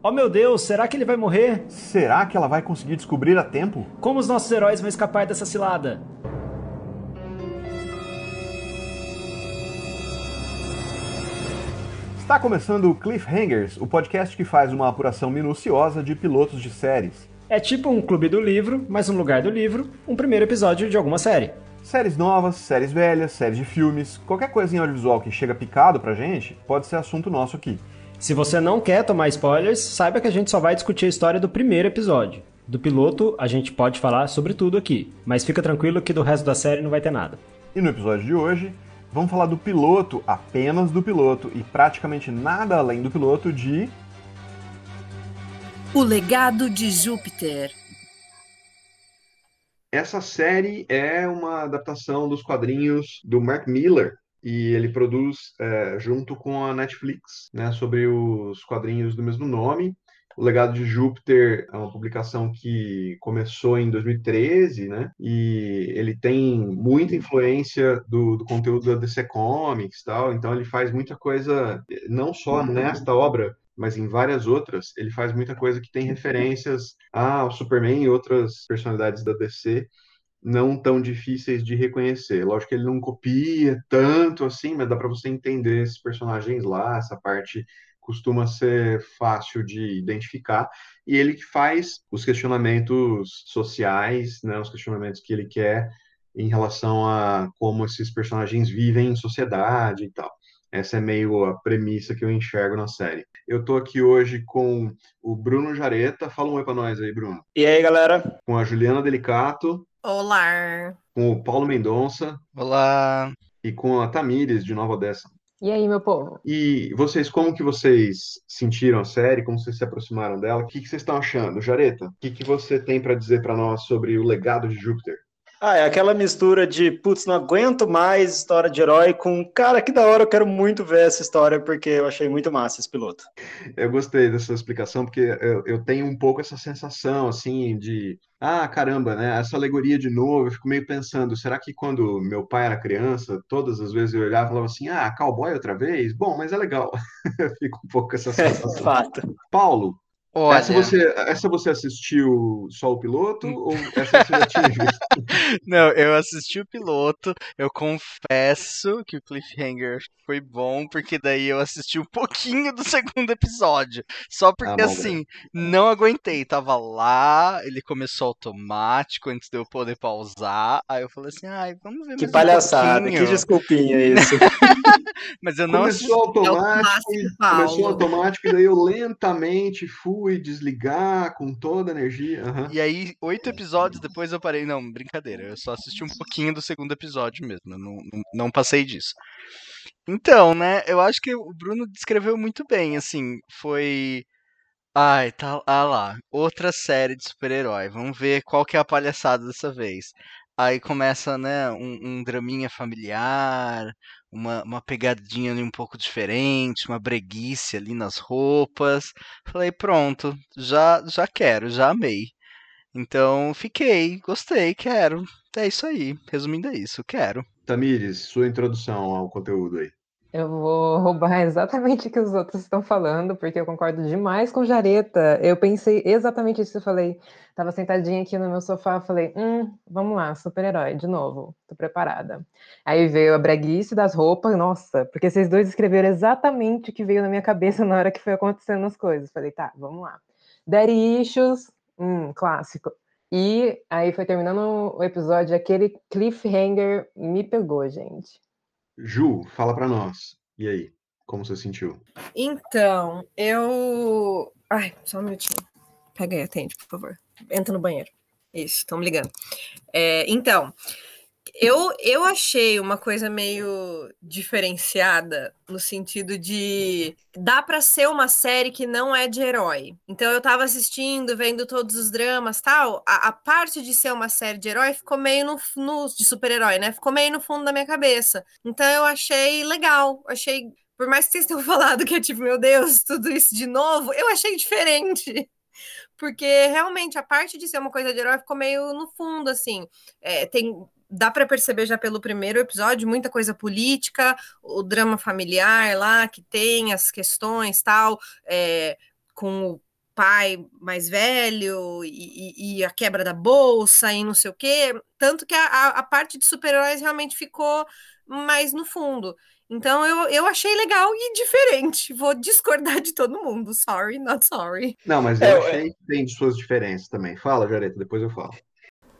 Oh meu Deus, será que ele vai morrer? Será que ela vai conseguir descobrir a tempo? Como os nossos heróis vão escapar dessa cilada? Está começando o Cliffhangers, o podcast que faz uma apuração minuciosa de pilotos de séries. É tipo um clube do livro, mas no lugar do livro, um primeiro episódio de alguma série. Séries novas, séries velhas, séries de filmes, qualquer coisa em audiovisual que chega picado pra gente, pode ser assunto nosso aqui. Se você não quer tomar spoilers, saiba que a gente só vai discutir a história do primeiro episódio. Do piloto, a gente pode falar sobre tudo aqui, mas fica tranquilo que do resto da série não vai ter nada. E no episódio de hoje, vamos falar do piloto, apenas do piloto, e praticamente nada além do piloto de. O Legado de Júpiter. Essa série é uma adaptação dos quadrinhos do Mark Miller, e ele produz é, junto com a Netflix, né, sobre os quadrinhos do mesmo nome. O Legado de Júpiter é uma publicação que começou em 2013, né? E ele tem muita influência do, do conteúdo da DC Comics, tal. Então ele faz muita coisa, não só nesta obra, mas em várias outras. Ele faz muita coisa que tem referências ao Superman e outras personalidades da DC não tão difíceis de reconhecer. Lógico que ele não copia tanto assim, mas dá para você entender esses personagens lá, essa parte costuma ser fácil de identificar, e ele que faz os questionamentos sociais, né, os questionamentos que ele quer em relação a como esses personagens vivem em sociedade e tal. Essa é meio a premissa que eu enxergo na série. Eu tô aqui hoje com o Bruno Jareta. Fala um oi pra nós aí, Bruno. E aí, galera? Com a Juliana Delicato. Olá! Com o Paulo Mendonça. Olá! E com a Tamires, de Nova Odessa. E aí, meu povo? E vocês, como que vocês sentiram a série? Como vocês se aproximaram dela? O que, que vocês estão achando? Jareta, o que, que você tem para dizer para nós sobre o legado de Júpiter? Ah, é aquela mistura de, putz, não aguento mais história de herói com, cara, que da hora, eu quero muito ver essa história, porque eu achei muito massa esse piloto. Eu gostei dessa explicação, porque eu, eu tenho um pouco essa sensação, assim, de, ah, caramba, né, essa alegoria de novo, eu fico meio pensando, será que quando meu pai era criança, todas as vezes eu olhava e falava assim, ah, cowboy outra vez? Bom, mas é legal. eu fico um pouco com essa sensação. Fato. Paulo, Olha, essa, você, essa você assistiu só o piloto ou essa você já tinha visto? não, eu assisti o piloto, eu confesso que o cliffhanger foi bom, porque daí eu assisti um pouquinho do segundo episódio. Só porque, Ah, bom, assim, não aguentei. Tava lá, ele começou automático antes de eu poder pausar. Aí eu falei assim, ai, vamos ver Que mais um palhaçada, que pouquinho." desculpinha isso. Mas eu não assisti. Começou automático, Paulo. começou automático, e daí eu lentamente fui desligar com toda a energia. aham. E aí, oito episódios depois eu parei. Não, brincadeira. Eu só assisti um pouquinho do segundo episódio mesmo. Eu não, não, não passei disso. Então, né? Eu acho que o Bruno descreveu muito bem. Assim, foi. Ai, tá ah lá. Outra série de super-herói. Vamos ver qual que é a palhaçada dessa vez. Aí começa, né, um, um draminha familiar, uma, uma pegadinha ali um pouco diferente, uma breguice ali nas roupas. Falei, pronto, já, já quero, já amei. Então, fiquei, gostei, quero. É isso aí. Resumindo, é isso, quero. Tamires, sua introdução ao conteúdo aí. Eu vou roubar exatamente o que os outros estão falando, porque eu concordo demais com Jareta. Eu pensei exatamente isso. Eu falei, tava sentadinha aqui no meu sofá, falei, hum, vamos lá, super-herói, de novo, tô preparada. Aí veio a breguice das roupas, nossa, porque vocês dois escreveram exatamente o que veio na minha cabeça na hora que foi acontecendo as coisas. Falei, tá, vamos lá. Daddy Issues, hum, clássico. E aí foi terminando o episódio, aquele cliffhanger me pegou, gente. Ju, fala pra nós. E aí, como você sentiu? Então, eu. Ai, só um minutinho. Pega aí, atende, por favor. Entra no banheiro. Isso, estão me ligando. É, então, eu, eu achei uma coisa meio diferenciada no sentido de dá para ser uma série que não é de herói. Então eu tava assistindo, vendo todos os dramas, tal, a, a parte de ser uma série de herói ficou meio no, no de super-herói, né? Ficou meio no fundo da minha cabeça. Então eu achei legal, achei por mais que vocês tenham falado que é tipo, meu Deus, tudo isso de novo, eu achei diferente. Porque realmente a parte de ser uma coisa de herói ficou meio no fundo, assim. É, tem, dá para perceber já pelo primeiro episódio muita coisa política, o drama familiar lá que tem as questões tal, é, com o pai mais velho e, e, a quebra da bolsa e não sei o quê. Tanto que a, a parte de super-heróis realmente ficou mais no fundo. Então eu, eu achei legal e diferente. Vou discordar de todo mundo. Sorry, not sorry. Não, mas eu é, achei que tem suas diferenças também. Fala, Jareta, depois eu falo.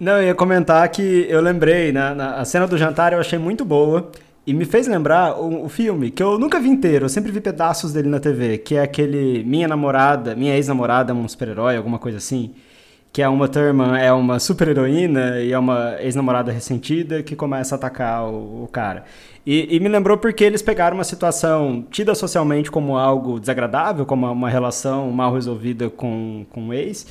Não, eu ia comentar que eu lembrei, na, na a cena do jantar eu achei muito boa. E me fez lembrar o, o, filme, que eu nunca vi inteiro, eu sempre vi pedaços dele na TV, que é aquele Minha Namorada, Minha Ex-Namorada é um super-herói, alguma coisa assim. Que é uma turma, é uma super-heroína e é uma ex-namorada ressentida que começa a atacar o, o cara. E, e, me lembrou porque eles pegaram uma situação tida socialmente como algo desagradável, como uma relação mal resolvida com, com o ex,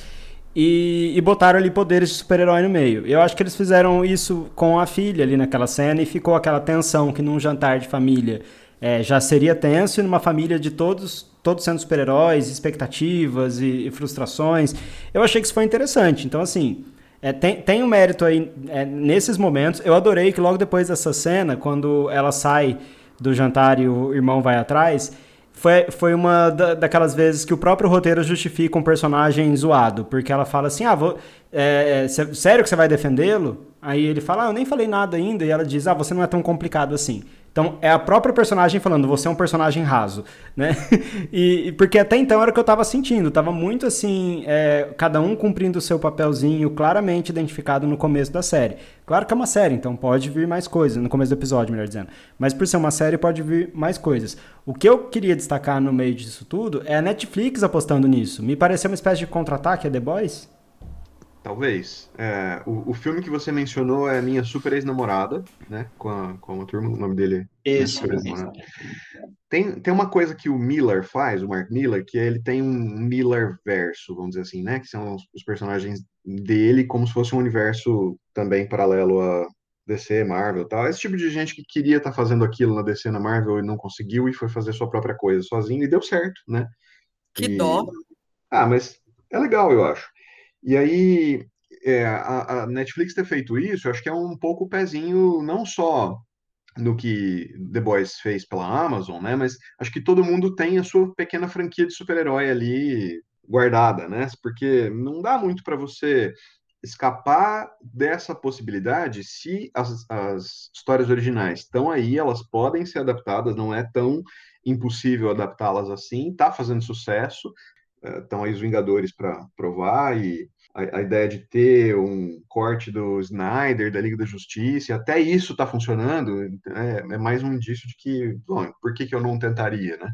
e, e botaram ali poderes de super-herói no meio. Eu acho que eles fizeram isso com a filha ali naquela cena e ficou aquela tensão que num jantar de família é, já seria tenso e numa família de todos todos sendo super-heróis, expectativas e, e, frustrações. Eu achei que isso foi interessante. Então, assim, é, tem, tem um mérito aí é, nesses momentos. Eu adorei que logo depois dessa cena, quando ela sai do jantar e o irmão vai atrás, foi, foi uma da, daquelas vezes que o próprio roteiro justifica um personagem zoado, porque ela fala assim: ah, vou, é, é sério que você vai defendê-lo? Aí ele fala: ah, eu nem falei nada ainda, e ela diz: ah, você não é tão complicado assim. Então, é a própria personagem falando, você é um personagem raso, né? e, porque até então era o que eu tava sentindo, tava muito assim, é, cada um cumprindo o seu papelzinho claramente identificado no começo da série. Claro que é uma série, então pode vir mais coisas, no começo do episódio, melhor dizendo. Mas por ser uma série, pode vir mais coisas. O que eu queria destacar no meio disso tudo é a Netflix apostando nisso. Me pareceu uma espécie de contra-ataque a The Boys. Talvez. É, o, o filme que você mencionou é Minha Super Ex-Namorada, né? Com a, com a turma, o nome dele é Isso. Tem, tem uma coisa que o Miller faz, o Mark Miller, que ele tem um Miller verso, vamos dizer assim, né? Que são os, os personagens dele como se fosse um universo também paralelo a DC, Marvel e tal. Esse tipo de gente que queria estar tá fazendo aquilo na DC, na Marvel e não conseguiu e foi fazer sua própria coisa sozinho e deu certo, né? Que e... dó! Ah, mas é legal, eu acho. E aí, é, a, a, Netflix ter feito isso, acho que é um pouco o pezinho, não só no que The Boys fez pela Amazon, né? Mas acho que todo mundo tem a sua pequena franquia de super-herói ali guardada, né? Porque não dá muito para você escapar dessa possibilidade se as, as histórias originais estão aí, elas podem ser adaptadas, não é tão impossível adaptá-las assim, tá fazendo sucesso, estão aí os Vingadores para provar e a, a, ideia de ter um corte do Snyder, da Liga da Justiça, até isso está funcionando, é, é, mais um indício de que, bom, por que, que eu não tentaria, né?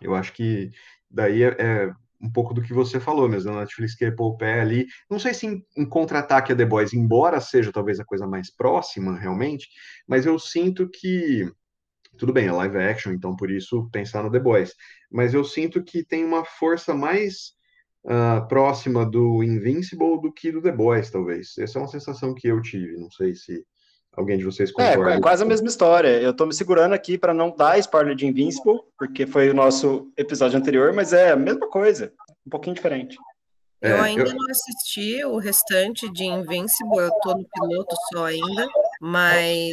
Eu acho que daí é, é um pouco do que você falou mesmo, a Netflix quer pôr o pé ali, não sei se em, em contra-ataque a The Boys, embora seja talvez a coisa mais próxima, realmente, mas eu sinto que tudo bem, é live action, então por isso pensar no The Boys. Mas eu sinto que tem uma força mais uh, próxima do Invincible do que do The Boys, talvez. Essa é uma sensação que eu tive. Não sei se alguém de vocês é, concorda. É, é quase a mesma história. Eu tô me segurando aqui para não dar spoiler de Invincible, porque foi o nosso episódio anterior, mas é a mesma coisa, um pouquinho diferente. Eu é, ainda eu... não assisti o restante de Invincible, eu tô no piloto só ainda, mas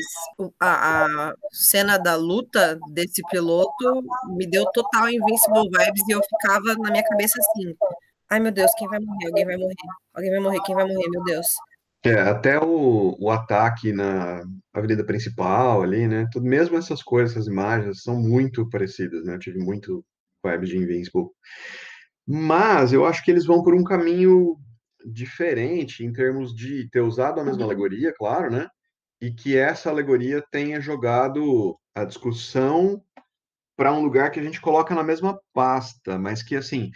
a, a, cena da luta desse piloto me deu total Invincible vibes e eu ficava na minha cabeça assim: ai meu Deus, quem vai morrer? Alguém vai morrer. Alguém vai morrer, quem vai morrer, meu Deus. É, até o, o ataque na avenida principal ali, né? Tudo, mesmo essas coisas, essas imagens são muito parecidas, né? Eu tive muito vibe de Invincible. Mas eu acho que eles vão por um caminho diferente em termos de ter usado a mesma uhum. alegoria, claro, né? E que essa alegoria tenha jogado a discussão para um lugar que a gente coloca na mesma pasta, mas que assim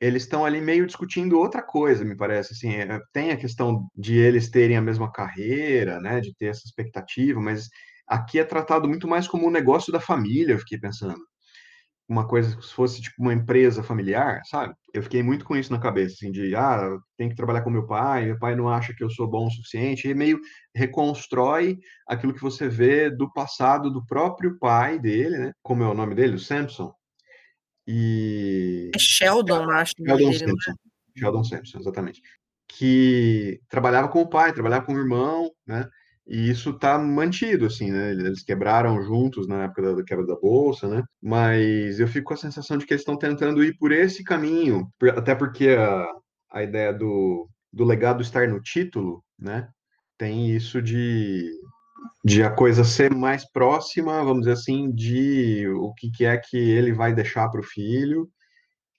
eles estão ali meio discutindo outra coisa, me parece. Assim, é, tem a questão de eles terem a mesma carreira, né? De ter essa expectativa, mas aqui é tratado muito mais como um negócio da família. Eu fiquei pensando uma coisa se fosse tipo uma empresa familiar, sabe? Eu fiquei muito com isso na cabeça, assim, de ah, tem que trabalhar com meu pai, meu pai não acha que eu sou bom o suficiente, e meio reconstrói aquilo que você vê do passado do próprio pai dele, né? Como é o nome dele? O Samson. E é Sheldon, acho. Sheldon dele, é? Sampson. Sheldon Sampson, exatamente. Que trabalhava com o pai, trabalhava com o irmão, né? E isso está mantido, assim, né? Eles quebraram juntos na época da quebra da bolsa, né? Mas eu fico com a sensação de que eles estão tentando ir por esse caminho, até porque a, a ideia do, do legado estar no título, né? Tem isso de, de a coisa ser mais próxima, vamos dizer assim, de o que, que é que ele vai deixar para o filho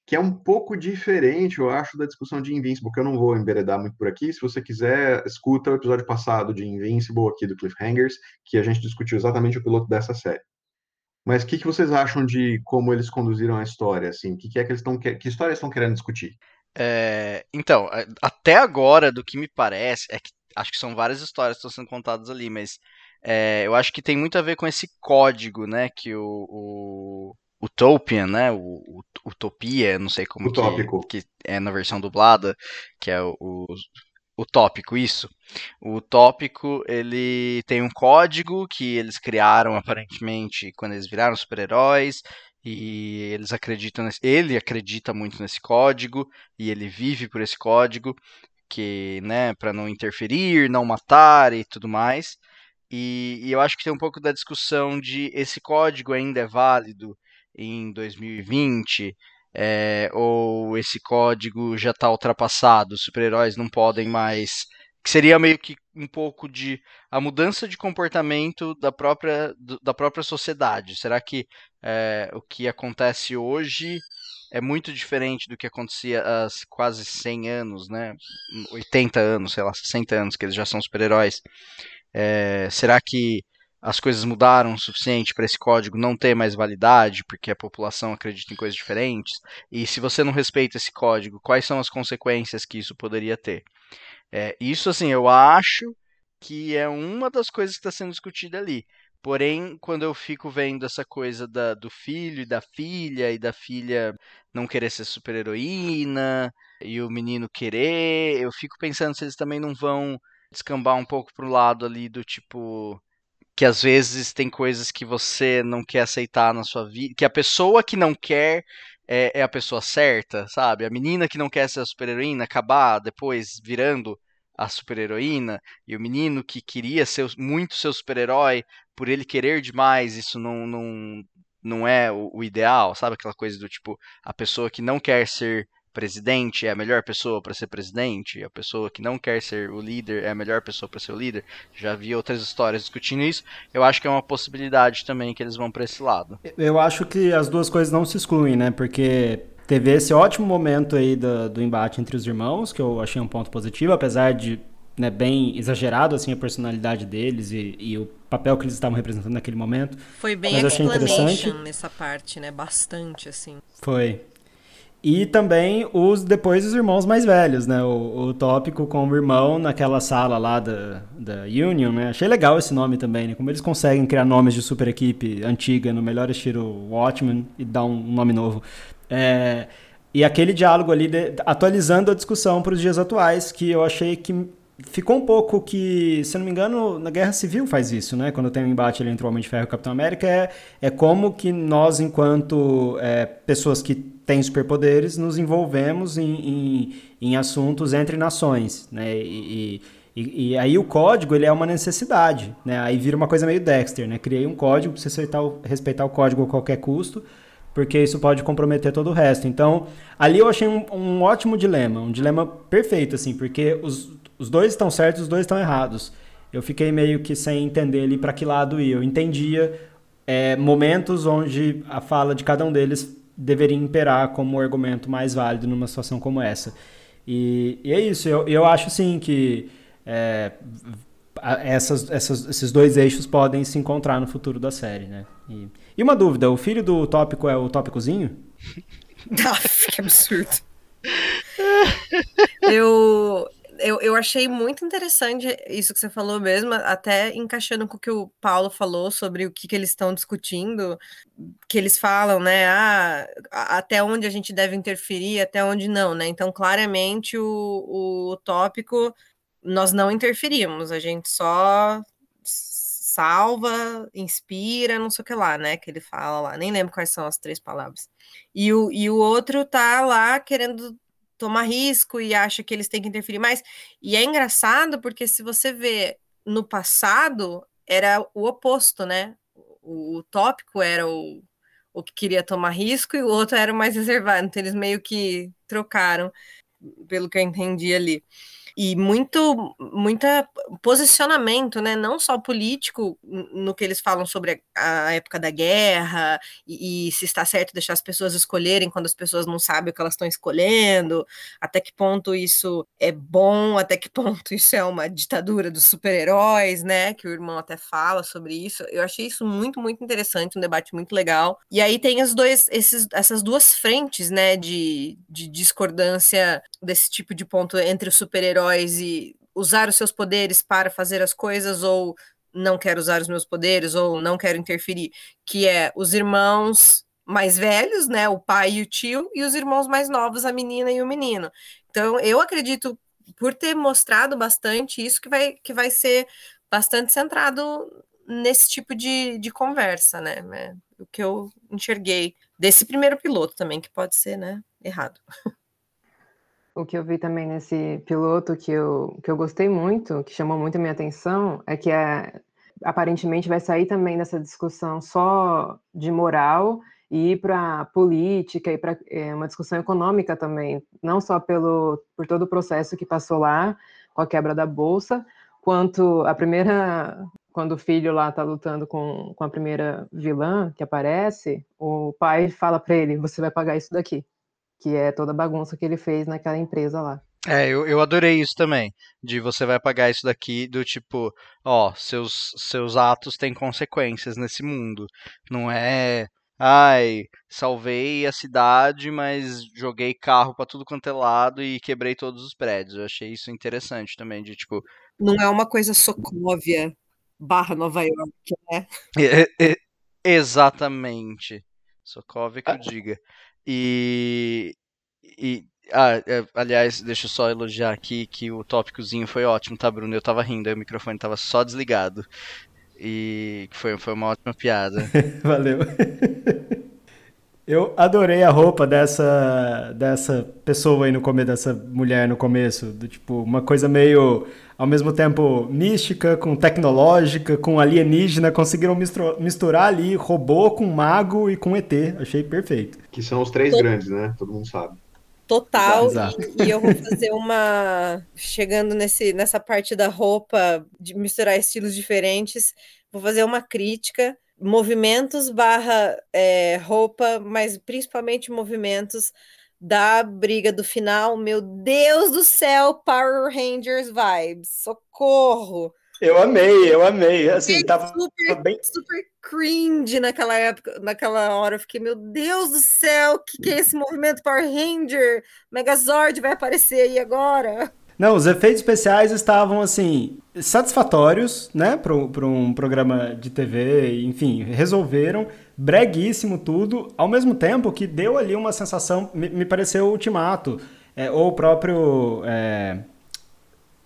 que é um pouco diferente, eu acho, da discussão de Invincible, que eu não vou enveredar muito por aqui. Se você quiser, escuta o episódio passado de Invincible aqui do Cliffhangers, que a gente discutiu exatamente o piloto dessa série. Mas o que, que vocês acham de como eles conduziram a história? Assim, que, que é que eles estão que história estão querendo discutir? É, então, até agora, do que me parece, é que acho que são várias histórias que estão sendo contadas ali, mas é, eu acho que tem muito a ver com esse código, né, que o, o Utopian, né? O, o Utopia, não sei como que, que, é na versão dublada, que é o, o, o tópico, isso. O tópico, ele tem um código que eles criaram aparentemente quando eles viraram super-heróis e eles acreditam nesse, ele acredita muito nesse código e ele vive por esse código que, né, para não interferir, não matar e tudo mais. E, e eu acho que tem um pouco da discussão de esse código ainda é válido em 2020, é, ou esse código já está ultrapassado, os super-heróis não podem mais. Que seria meio que um pouco de a mudança de comportamento da própria, da própria sociedade. Será que é, o que acontece hoje é muito diferente do que acontecia há quase 100 anos, né? 80 anos, sei lá, 60 anos que eles já são super-heróis. É, será que as coisas mudaram o suficiente para esse código não ter mais validade, porque a população acredita em coisas diferentes, e se você não respeita esse código, quais são as consequências que isso poderia ter? É, isso, assim, eu acho que é uma das coisas que está sendo discutida ali. Porém, quando eu fico vendo essa coisa da, do filho e da filha, e da filha não querer ser super-heroína, e o menino querer, eu fico pensando se eles também não vão descambar um pouco pro lado ali do tipo que às vezes tem coisas que você não quer aceitar na sua vida, que a pessoa que não quer é, é a pessoa certa, sabe? A menina que não quer ser a super-heroína acabar depois virando a super-heroína, e o menino que queria ser muito seu super-herói, por ele querer demais, isso não, não, não é o, o ideal, sabe? Aquela coisa do tipo, a pessoa que não quer ser presidente é a melhor pessoa para ser presidente, a pessoa que não quer ser o líder é a melhor pessoa para ser o líder. Já vi outras histórias discutindo isso. Eu acho que é uma possibilidade também que eles vão para esse lado. Eu acho que as duas coisas não se excluem, né? Porque teve esse ótimo momento aí do, do embate entre os irmãos, que eu achei um ponto positivo, apesar de né, bem exagerado assim a personalidade deles e, e, o papel que eles estavam representando naquele momento. Foi bem Mas achei interessante nessa parte, né? Bastante assim. Foi. E também os depois os irmãos mais velhos, né? O, o tópico com o irmão naquela sala lá da, da Union, né? Achei legal esse nome também, né? Como eles conseguem criar nomes de super equipe antiga no melhor estilo Watchmen e dar um nome novo. É, e aquele diálogo ali de, atualizando a discussão para os dias atuais, que eu achei que ficou um pouco que, se não me engano, na Guerra Civil faz isso, né? Quando tem um embate entre o Homem de Ferro e o Capitão América, é, é como que nós, enquanto é, pessoas que tem superpoderes, nos envolvemos em, em, em assuntos entre nações, né? E, e, e, aí o código ele é uma necessidade, né? Aí vira uma coisa meio Dexter, né? Criei um código para respeitar o, respeitar o código a qualquer custo, porque isso pode comprometer todo o resto. Então, ali eu achei um, um ótimo dilema, um dilema perfeito, assim, porque os, os dois estão certos, os dois estão errados. Eu fiquei meio que sem entender ali para que lado ir. Eu entendia é, momentos onde a fala de cada um deles deveria imperar como argumento mais válido numa situação como essa. E, e é isso, eu, eu acho sim que é, essas, essas, esses dois eixos podem se encontrar no futuro da série, né? E, e uma dúvida, o filho do tópico é o tópicozinho? que absurdo. eu, eu, eu achei muito interessante isso que você falou mesmo, até encaixando com o que o Paulo falou sobre o que, que eles estão discutindo, que eles falam, né? Ah, até onde a gente deve interferir, até onde não, né? Então, claramente, o, o tópico nós não interferimos, a gente só salva, inspira, não sei o que lá, né? Que ele fala lá, nem lembro quais são as três palavras. E o, e o outro tá lá querendo tomar risco e acha que eles têm que interferir mais. E é engraçado porque se você vê no passado era o oposto, né? O, o tópico era o, o que queria tomar risco e o outro era o mais reservado. Então eles meio que trocaram, pelo que eu entendi ali e muito muita posicionamento, né, não só político no que eles falam sobre a, época da guerra e, e, se está certo deixar as pessoas escolherem quando as pessoas não sabem o que elas estão escolhendo, até que ponto isso é bom, até que ponto isso é uma ditadura dos super-heróis, né, que o irmão até fala sobre isso. Eu achei isso muito muito interessante, um debate muito legal. E aí tem as dois esses, essas duas frentes, né, de, de discordância desse tipo de ponto entre os super-heróis heróis e usar os seus poderes para fazer as coisas ou não quero usar os meus poderes ou não quero interferir, que é os irmãos mais velhos, né, o pai e o tio, e os irmãos mais novos, a menina e o menino. Então, eu acredito por ter mostrado bastante isso que vai que vai ser bastante centrado nesse tipo de, de conversa, né? É o que eu enxerguei desse primeiro piloto também, que pode ser, né, errado. O que eu vi também nesse piloto que eu, que eu gostei muito, que chamou muito a minha atenção, é que é, aparentemente vai sair também dessa discussão só de moral e ir para política e para é, uma discussão econômica também, não só pelo por todo o processo que passou lá com a quebra da bolsa, quanto a primeira quando o filho lá está lutando com, com a primeira vilã que aparece, o pai fala para ele: você vai pagar isso daqui que é toda a bagunça que ele fez naquela empresa lá. É, eu, eu adorei isso também. De você vai pagar isso daqui, do tipo, ó, seus, seus atos têm consequências nesse mundo. Não é, ai, salvei a cidade, mas joguei carro para tudo quanto é lado e quebrei todos os prédios. Eu achei isso interessante também, de tipo. Não é uma coisa Sokovia barra Nova York, né? É, é, exatamente. Sokovia que eu diga. E. e ah, é, aliás, deixa eu só elogiar aqui que o tópicozinho foi ótimo, tá, Bruno? Eu tava rindo, aí o microfone tava só desligado. E foi, foi uma ótima piada. Valeu. Eu adorei a roupa dessa dessa pessoa aí no começo, dessa mulher no começo, do tipo, uma coisa meio ao mesmo tempo mística, com tecnológica, com alienígena, conseguiram misturar ali robô com mago e com ET. Achei perfeito. Que são os três grandes, né? Todo mundo sabe. Total, Exato. E, e, eu vou fazer uma. Chegando nesse, nessa parte da roupa, de misturar estilos diferentes, vou fazer uma crítica movimentos barra é, roupa, mas principalmente movimentos da briga do final. Meu Deus do céu, Power Rangers vibes, socorro! Eu amei, eu amei. Assim, tava super, bem... super cringe naquela época, naquela hora. Eu fiquei, meu Deus do céu, o que, que é esse movimento Power Ranger? Megazord vai aparecer aí agora. Não, os efeitos especiais estavam, assim, satisfatórios, né, para um programa de TV, enfim, resolveram, breguíssimo tudo, ao mesmo tempo que deu ali uma sensação, me, me pareceu Ultimato, é, ou o próprio... É,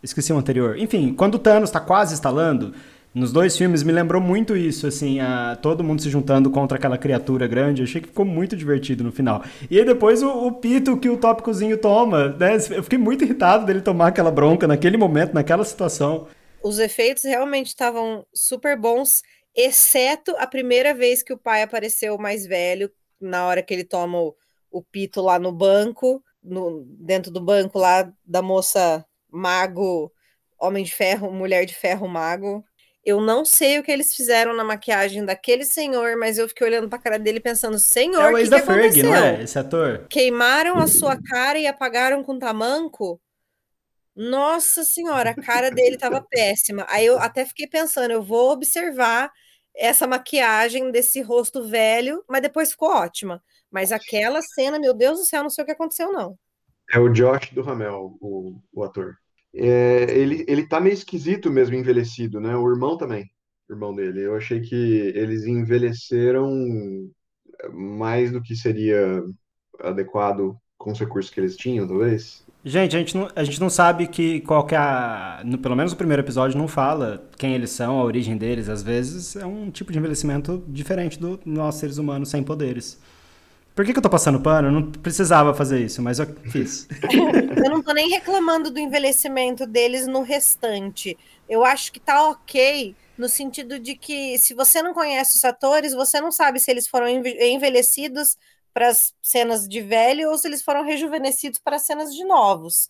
esqueci o anterior. Enfim, quando o Thanos está quase instalando, nos dois filmes me lembrou muito isso, assim, a, todo mundo se juntando contra aquela criatura grande. Achei que ficou muito divertido no final. E aí depois o, o pito que o tópicozinho toma, né? Eu fiquei muito irritado dele tomar aquela bronca naquele momento, naquela situação. Os efeitos realmente estavam super bons, exceto a primeira vez que o pai apareceu mais velho, na hora que ele toma o, o pito lá no banco, no, dentro do banco lá da moça mago, homem de ferro, mulher de ferro mago. Eu não sei o que eles fizeram na maquiagem daquele senhor, mas eu fiquei olhando pra cara dele pensando, senhor, é o que, que Ferg, aconteceu? não é? Esse ator? Queimaram a sua cara e apagaram com tamanco? Nossa senhora, a cara dele tava péssima. Aí eu até fiquei pensando, eu vou observar essa maquiagem desse rosto velho, mas depois ficou ótima. Mas aquela cena, meu Deus do céu, não sei o que aconteceu, não. É o Josh do Ramel, o, o ator é, ele, ele tá meio esquisito mesmo envelhecido, né? O irmão também, o irmão dele. Eu achei que eles envelheceram mais do que seria adequado com os recursos que eles tinham, talvez. Gente, a gente não, a gente não sabe que qual que é a. No, pelo menos o primeiro episódio não fala quem eles são, a origem deles. Às vezes é um tipo de envelhecimento diferente do nós seres humanos sem poderes. Por que, que eu tô passando pano? Eu não precisava fazer isso, mas eu fiz. eu não tô nem reclamando do envelhecimento deles no restante. Eu acho que tá ok no sentido de que se você não conhece os atores, você não sabe se eles foram envelhecidos para as cenas de velho ou se eles foram rejuvenescidos para as cenas de novos.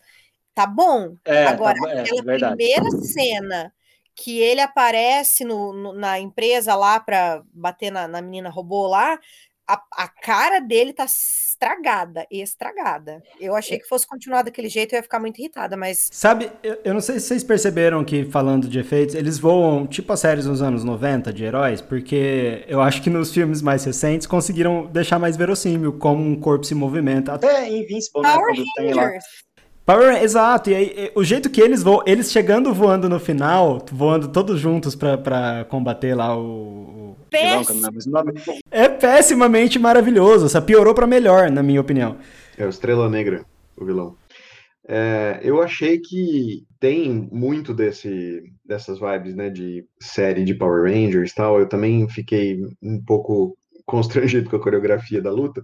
Tá bom? É, Agora, tá, é, aquela primeira cena que ele aparece no, no, na empresa lá para bater na, na menina robô lá, a, a, cara dele tá estragada, estragada. Eu achei que fosse continuar daquele jeito, eu ia ficar muito irritada, mas. Sabe, eu, eu, não sei se vocês perceberam que, falando de efeitos, eles voam tipo as séries nos anos 90 de heróis, porque eu acho que nos filmes mais recentes conseguiram deixar mais verossímil como um corpo se movimenta. Até Invincible, né? Power Quando tem lá. Power, exato, e aí o jeito que eles vão, eles chegando voando no final, voando todos juntos pra, combater lá o. Péssimo. É pessimamente maravilhoso, só piorou para melhor, na minha opinião. É o Estrela Negra, o vilão. É, eu achei que tem muito desse, dessas vibes, né, de série de Power Rangers e tal. Eu também fiquei um pouco constrangido com a coreografia da luta,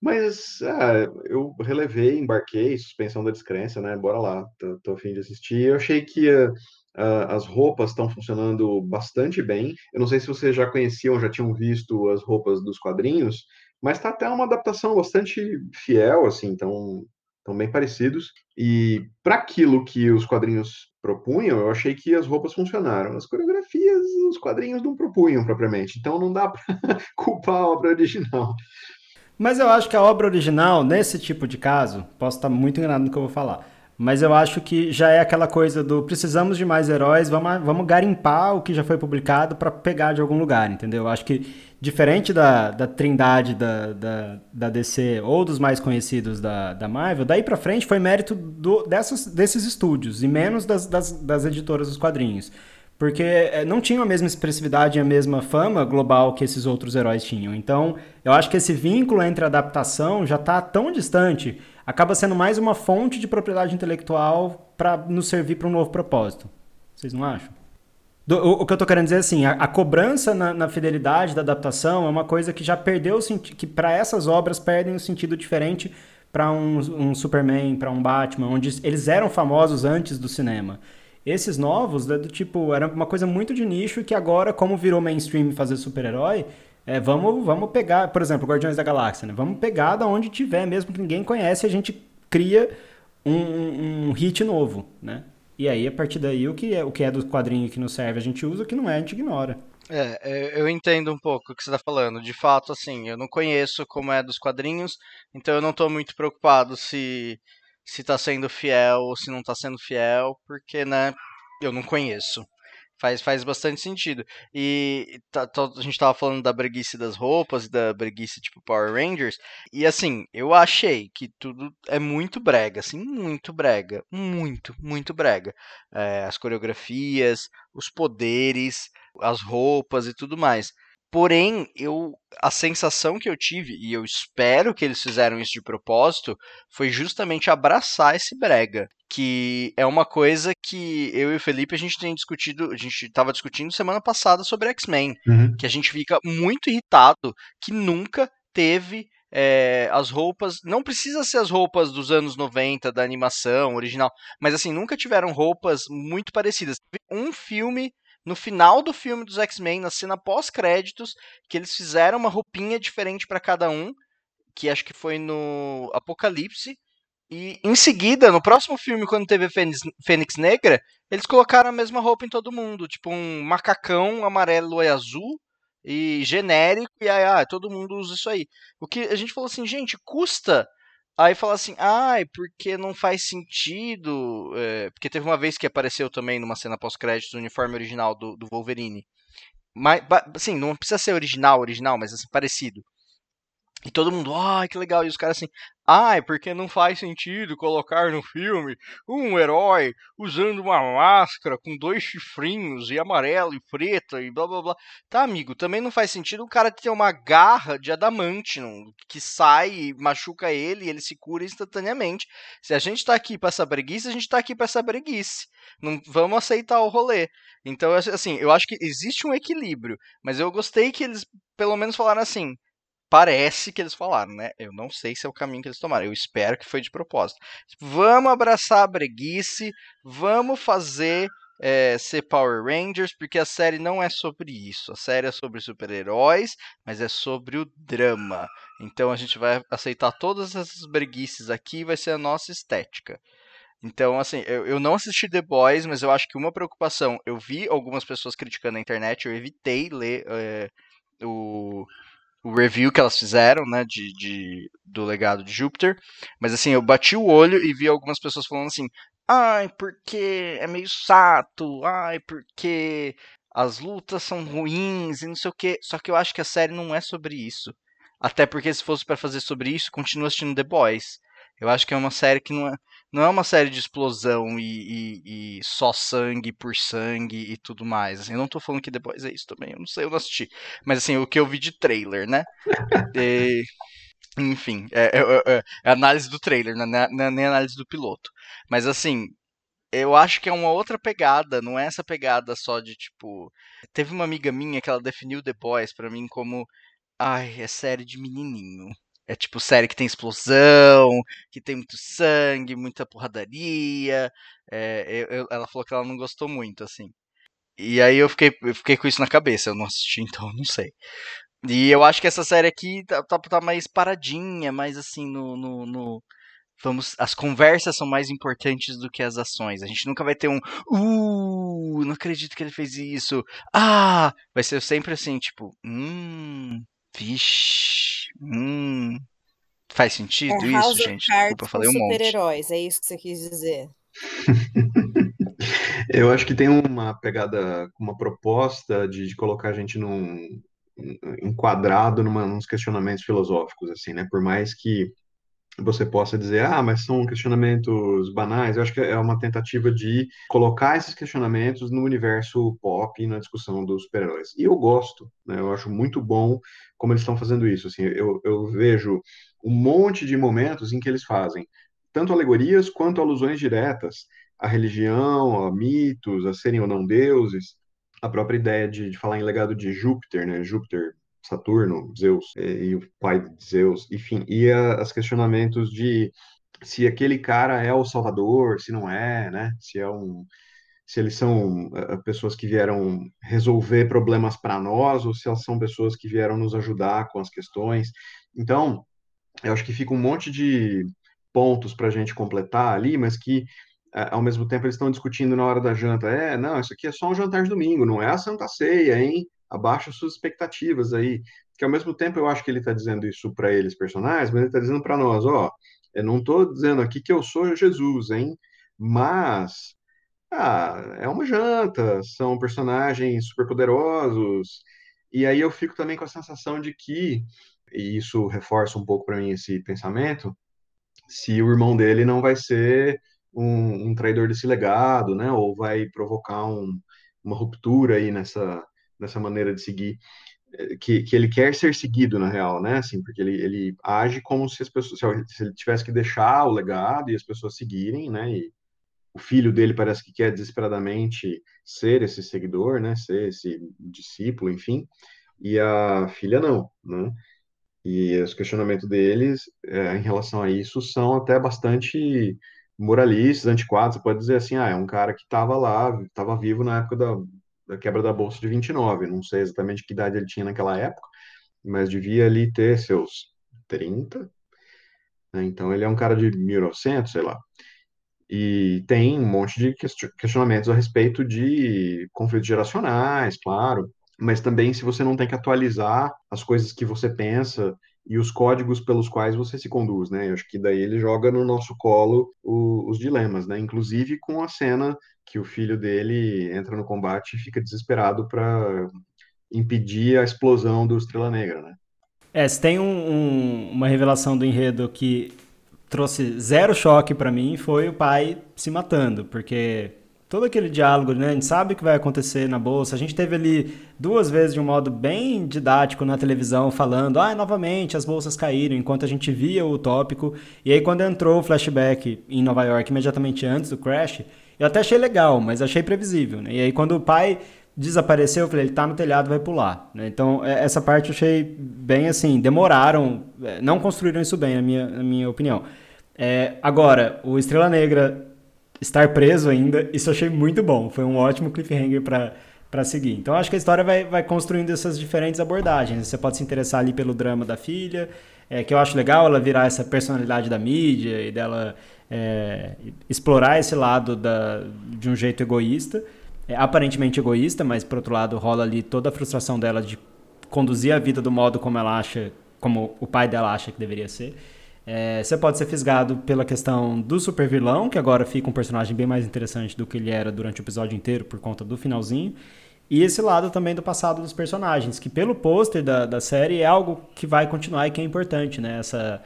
mas ah, eu relevei, embarquei, suspensão da descrença, né? Bora lá, tô, tô a fim de assistir. Eu achei que uh, uh, as roupas estão funcionando bastante bem. Eu não sei se vocês já conheciam, já tinham visto as roupas dos quadrinhos, mas tá até uma adaptação bastante fiel, assim, então estão bem parecidos. E para aquilo que os quadrinhos propunham, eu achei que as roupas funcionaram. As coreografias, os quadrinhos não propunham propriamente, então não dá para culpar a obra original. Mas eu acho que a obra original, nesse tipo de caso, posso estar muito enganado no que eu vou falar, mas eu acho que já é aquela coisa do precisamos de mais heróis, vamos, vamos garimpar o que já foi publicado para pegar de algum lugar, entendeu? Eu acho que, diferente da, da trindade da, da, da DC ou dos mais conhecidos da, da Marvel, daí para frente foi mérito do, dessas, desses estúdios e menos das, das, das editoras dos quadrinhos. Porque eh, não tinham a mesma expressividade e a mesma fama global que esses outros heróis tinham. Então, eu acho que esse vínculo entre adaptação já está tão distante, acaba sendo mais uma fonte de propriedade intelectual para nos servir para um novo propósito. Vocês não acham? Do, o, o, que eu estou querendo dizer é assim, a, a cobrança na, na, fidelidade da adaptação é uma coisa que já perdeu o sentido, que para essas obras perdem um sentido diferente para um, um Superman, para um Batman, onde eles eram famosos antes do cinema. Esses novos, né, do tipo, era uma coisa muito de nicho que agora, como virou mainstream fazer super-herói, é, vamos, vamos pegar, por exemplo, Guardiões da Galáxia, né? Vamos pegar da onde tiver, mesmo que ninguém conhece, a gente cria um, um hit novo, né? E aí, a partir daí, o que é, o que é do quadrinho que nos serve a gente usa, o que não é a gente ignora. É, é eu entendo um pouco o que você está falando. De fato, assim, eu não conheço como é dos quadrinhos, então eu não estou muito preocupado se se tá sendo fiel ou se não tá sendo fiel, porque, né, eu não conheço. Faz, faz bastante sentido. E tá, tá, a gente tava falando da breguice das roupas da breguice tipo Power Rangers. E assim, eu achei que tudo é muito brega, assim, muito brega. Muito, muito brega. É, as coreografias, os poderes, as roupas e tudo mais. Porém, eu a sensação que eu tive, e eu espero que eles fizeram isso de propósito, foi justamente abraçar esse brega. Que é uma coisa que eu e o Felipe a gente tem discutido, a gente estava discutindo semana passada sobre X-Men. Uhum. Que a gente fica muito irritado que nunca teve é, as roupas. Não precisa ser as roupas dos anos 90, da animação original, mas assim, nunca tiveram roupas muito parecidas. Um filme no final do filme dos X-Men, na cena pós-créditos, que eles fizeram uma roupinha diferente para cada um, que acho que foi no Apocalipse. E em seguida, no próximo filme, quando teve Fênix, Fênix Negra, eles colocaram a mesma roupa em todo mundo, tipo um macacão amarelo e azul e genérico, e aí ah, todo mundo usa isso aí. O que a gente falou assim, gente, custa Aí fala assim, ai, ah, porque não faz sentido. É, porque teve uma vez que apareceu também numa cena pós-créditos o uniforme original do, do Wolverine. Mas, assim, não precisa ser original, original, mas assim, parecido. E todo mundo, ai, que legal. E os caras assim, ai, porque não faz sentido colocar no filme um herói usando uma máscara com dois chifrinhos e amarelo e preto e blá blá blá. Tá, amigo, também não faz sentido o cara ter uma garra de adamante que sai e machuca ele e ele se cura instantaneamente. Se a gente tá aqui pra essa breguice, a gente tá aqui pra essa breguice. Não vamos aceitar o rolê. Então, assim, eu acho que existe um equilíbrio, mas eu gostei que eles pelo menos falaram assim parece que eles falaram, né? Eu não sei se é o caminho que eles tomaram. Eu espero que foi de propósito. Vamos abraçar a breguice, vamos fazer é, ser Power Rangers, porque a série não é sobre isso. A série é sobre super-heróis, mas é sobre o drama. Então a gente vai aceitar todas essas breguices aqui, vai ser a nossa estética. Então, assim, eu, eu não assisti The Boys, mas eu acho que uma preocupação. Eu vi algumas pessoas criticando na internet, eu evitei ler é, o, o review que elas fizeram, né, de, de, do legado de Júpiter. Mas assim, eu bati o olho e vi algumas pessoas falando assim: ai, porque é meio chato, ai, porque as lutas são ruins e não sei o que. Só que eu acho que a série não é sobre isso. Até porque se fosse para fazer sobre isso, continua assistindo The Boys. Eu acho que é uma série que não é, não é uma série de explosão e, e, e só sangue por sangue e tudo mais. Assim, eu não tô falando que The Boys é isso também, eu não sei, eu não assisti. Mas assim, o que eu vi de trailer, né? e, enfim, é, é, é, é, análise do trailer, não é, não é nem análise do piloto. Mas assim, eu acho que é uma outra pegada, não é essa pegada só de tipo. Teve uma amiga minha que ela definiu The Boys para mim como. Ai, é série de menininho. É tipo série que tem explosão, que tem muito sangue, muita porradaria. É, eu, ela falou que ela não gostou muito, assim. E aí eu fiquei, eu fiquei com isso na cabeça. Eu não assisti, então não sei. E eu acho que essa série aqui tá, tá, tá mais paradinha, mais assim no, no, no, Vamos, as conversas são mais importantes do que as ações. A gente nunca vai ter um uh, não acredito que ele fez isso. Ah, vai ser sempre assim, tipo, hum, vixe, hum. Faz sentido é isso, House gente? Desculpa, eu falei um monte. super-heróis, é isso que você quis dizer. eu acho que tem uma pegada, uma proposta de, de colocar a gente num enquadrado numa, nos questionamentos filosóficos, assim, né? Por mais que você possa dizer, ah, mas são questionamentos banais. Eu acho que é uma tentativa de colocar esses questionamentos no universo pop e na discussão dos super-heróis. E eu gosto, né? Eu acho muito bom como eles estão fazendo isso. Assim, eu, eu vejo um monte de momentos em que eles fazem tanto alegorias quanto alusões diretas à religião, a mitos, a serem ou não deuses. A própria ideia de, de falar em legado de Júpiter, né? Júpiter Saturno, Zeus e, e o pai de Zeus, enfim, e a, os questionamentos de se aquele cara é o Salvador, se não é, né? Se é um, se eles são uh, pessoas que vieram resolver problemas para nós ou se elas são pessoas que vieram nos ajudar com as questões. Então, eu acho que fica um monte de pontos para a gente completar ali, mas que ao mesmo tempo eles estão discutindo na hora da janta. É, não, isso aqui é só um jantar de domingo, não é a Santa Ceia, hein? Abaixa suas expectativas aí. Que ao mesmo tempo eu acho que ele está dizendo isso para eles, personagens, mas ele está dizendo para nós: ó, eu não estou dizendo aqui que eu sou Jesus, hein? Mas ah, é uma janta, são personagens superpoderosos. E aí eu fico também com a sensação de que, e isso reforça um pouco para mim esse pensamento, se o irmão dele não vai ser um, um traidor desse legado, né? Ou vai provocar um, uma ruptura aí nessa, nessa maneira de seguir eh, que, que ele quer ser seguido na real, né? Assim, porque ele, ele age como se as pessoas se ele tivesse que deixar o legado e as pessoas seguirem, né? E o filho dele parece que quer desesperadamente ser esse seguidor, né? Ser esse discípulo, enfim. E a filha não, né? E os questionamentos deles é, em relação a isso são até bastante moralistas, antiquados. Você pode dizer assim, ah, é um cara que estava lá, estava vivo na época da, da quebra da bolsa de 29. Não sei exatamente que idade ele tinha naquela época, mas devia ali ter seus 30. Né? Então ele é um cara de 1900, sei lá. E tem um monte de questionamentos a respeito de conflitos geracionais, claro, mas também se você não tem que atualizar as coisas que você pensa e os códigos pelos quais você se conduz, né? Eu acho que daí ele joga no nosso colo o, os dilemas, né? Inclusive com a cena que o filho dele entra no combate e fica desesperado para impedir a explosão do Estrela Negra, né? É, se tem um, um, uma revelação do enredo que trouxe zero choque para mim foi o pai se matando, porque todo aquele diálogo, né? A gente sabe o que vai acontecer na bolsa. A gente teve ali duas vezes de um modo bem didático na televisão falando, ah, novamente as bolsas caíram, enquanto a gente via o tópico. E aí quando entrou o flashback em Nova York imediatamente antes do crash, eu até achei legal, mas achei previsível, né? E aí quando o pai desapareceu, eu falei, ele tá no telhado, vai pular. Né? Então, é, essa parte eu achei bem assim, demoraram, é, não construíram isso bem, na minha, na minha opinião. É, agora, o Estrela Negra estar preso ainda, isso eu achei muito bom. Foi um ótimo cliffhanger para para seguir. Então acho que a história vai, vai construindo essas diferentes abordagens. Você pode se interessar ali pelo drama da filha, é, que eu acho legal ela virar essa personalidade da mídia e dela é, explorar esse lado da, de um jeito egoísta é, aparentemente egoísta, mas por outro lado rola ali toda a frustração dela de conduzir a vida do modo como ela acha, como o pai dela acha que deveria ser. É, você pode ser fisgado pela questão do super vilão, que agora fica um personagem bem mais interessante do que ele era durante o episódio inteiro por conta do finalzinho. E esse lado também do passado dos personagens, que pelo pôster da, da série é algo que vai continuar e que é importante, né? Essa,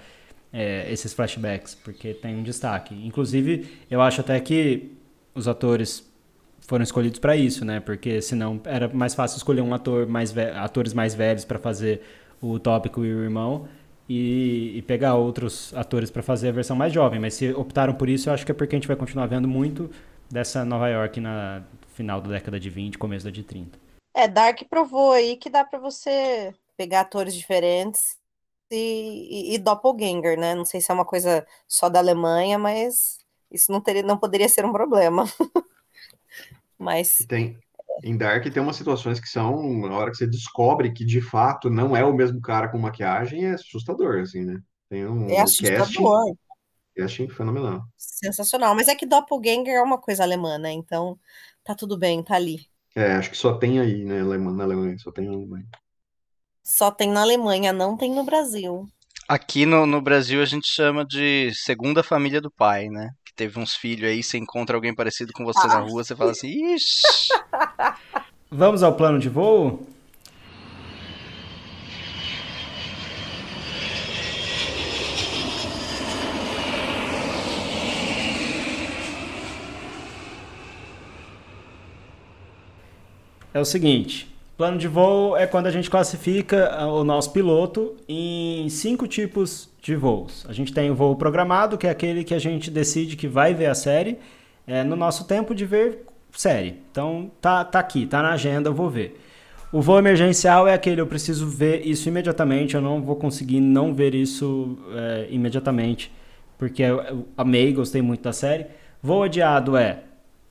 é, esses flashbacks, porque tem um destaque. Inclusive, eu acho até que os atores foram escolhidos para isso, né? Porque senão era mais fácil escolher um ator mais atores mais velhos para fazer o tópico e o irmão e, e pegar outros atores para fazer a versão mais jovem. Mas se optaram por isso, eu acho que é porque a gente vai continuar vendo muito dessa Nova York na final da década de 20, começo da de 30. É, Dark provou aí que dá para você pegar atores diferentes e, e, doppelganger, né? Não sei se é uma coisa só da Alemanha, mas isso não, teria, não poderia ser um problema. Mas. Tem, em Dark tem umas situações que são, na hora que você descobre que de fato não é o mesmo cara com maquiagem, é assustador, assim, né? Tem um, é assustador. Um casting, fenomenal. Sensacional. Mas é que Doppelganger é uma coisa alemã, né? Então tá tudo bem, tá ali. É, acho que só tem aí, né, na Alemanha, só tem na Alemanha. Só tem na Alemanha, não tem no Brasil. Aqui no, no Brasil a gente chama de segunda família do pai, né? teve uns filhos aí, você encontra alguém parecido com você ah. na rua, você fala assim, ixi. Vamos ao plano de voo? É o seguinte, plano de voo é quando a gente classifica o nosso piloto em cinco tipos de voos. A gente tem o voo programado, que é aquele que a gente decide que vai ver a série é, no nosso tempo de ver série. Então tá, tá aqui, tá na agenda, eu vou ver. O voo emergencial é aquele, eu preciso ver isso imediatamente, eu não vou conseguir não ver isso é, imediatamente, porque eu amei, gostei muito da série. Voo adiado é,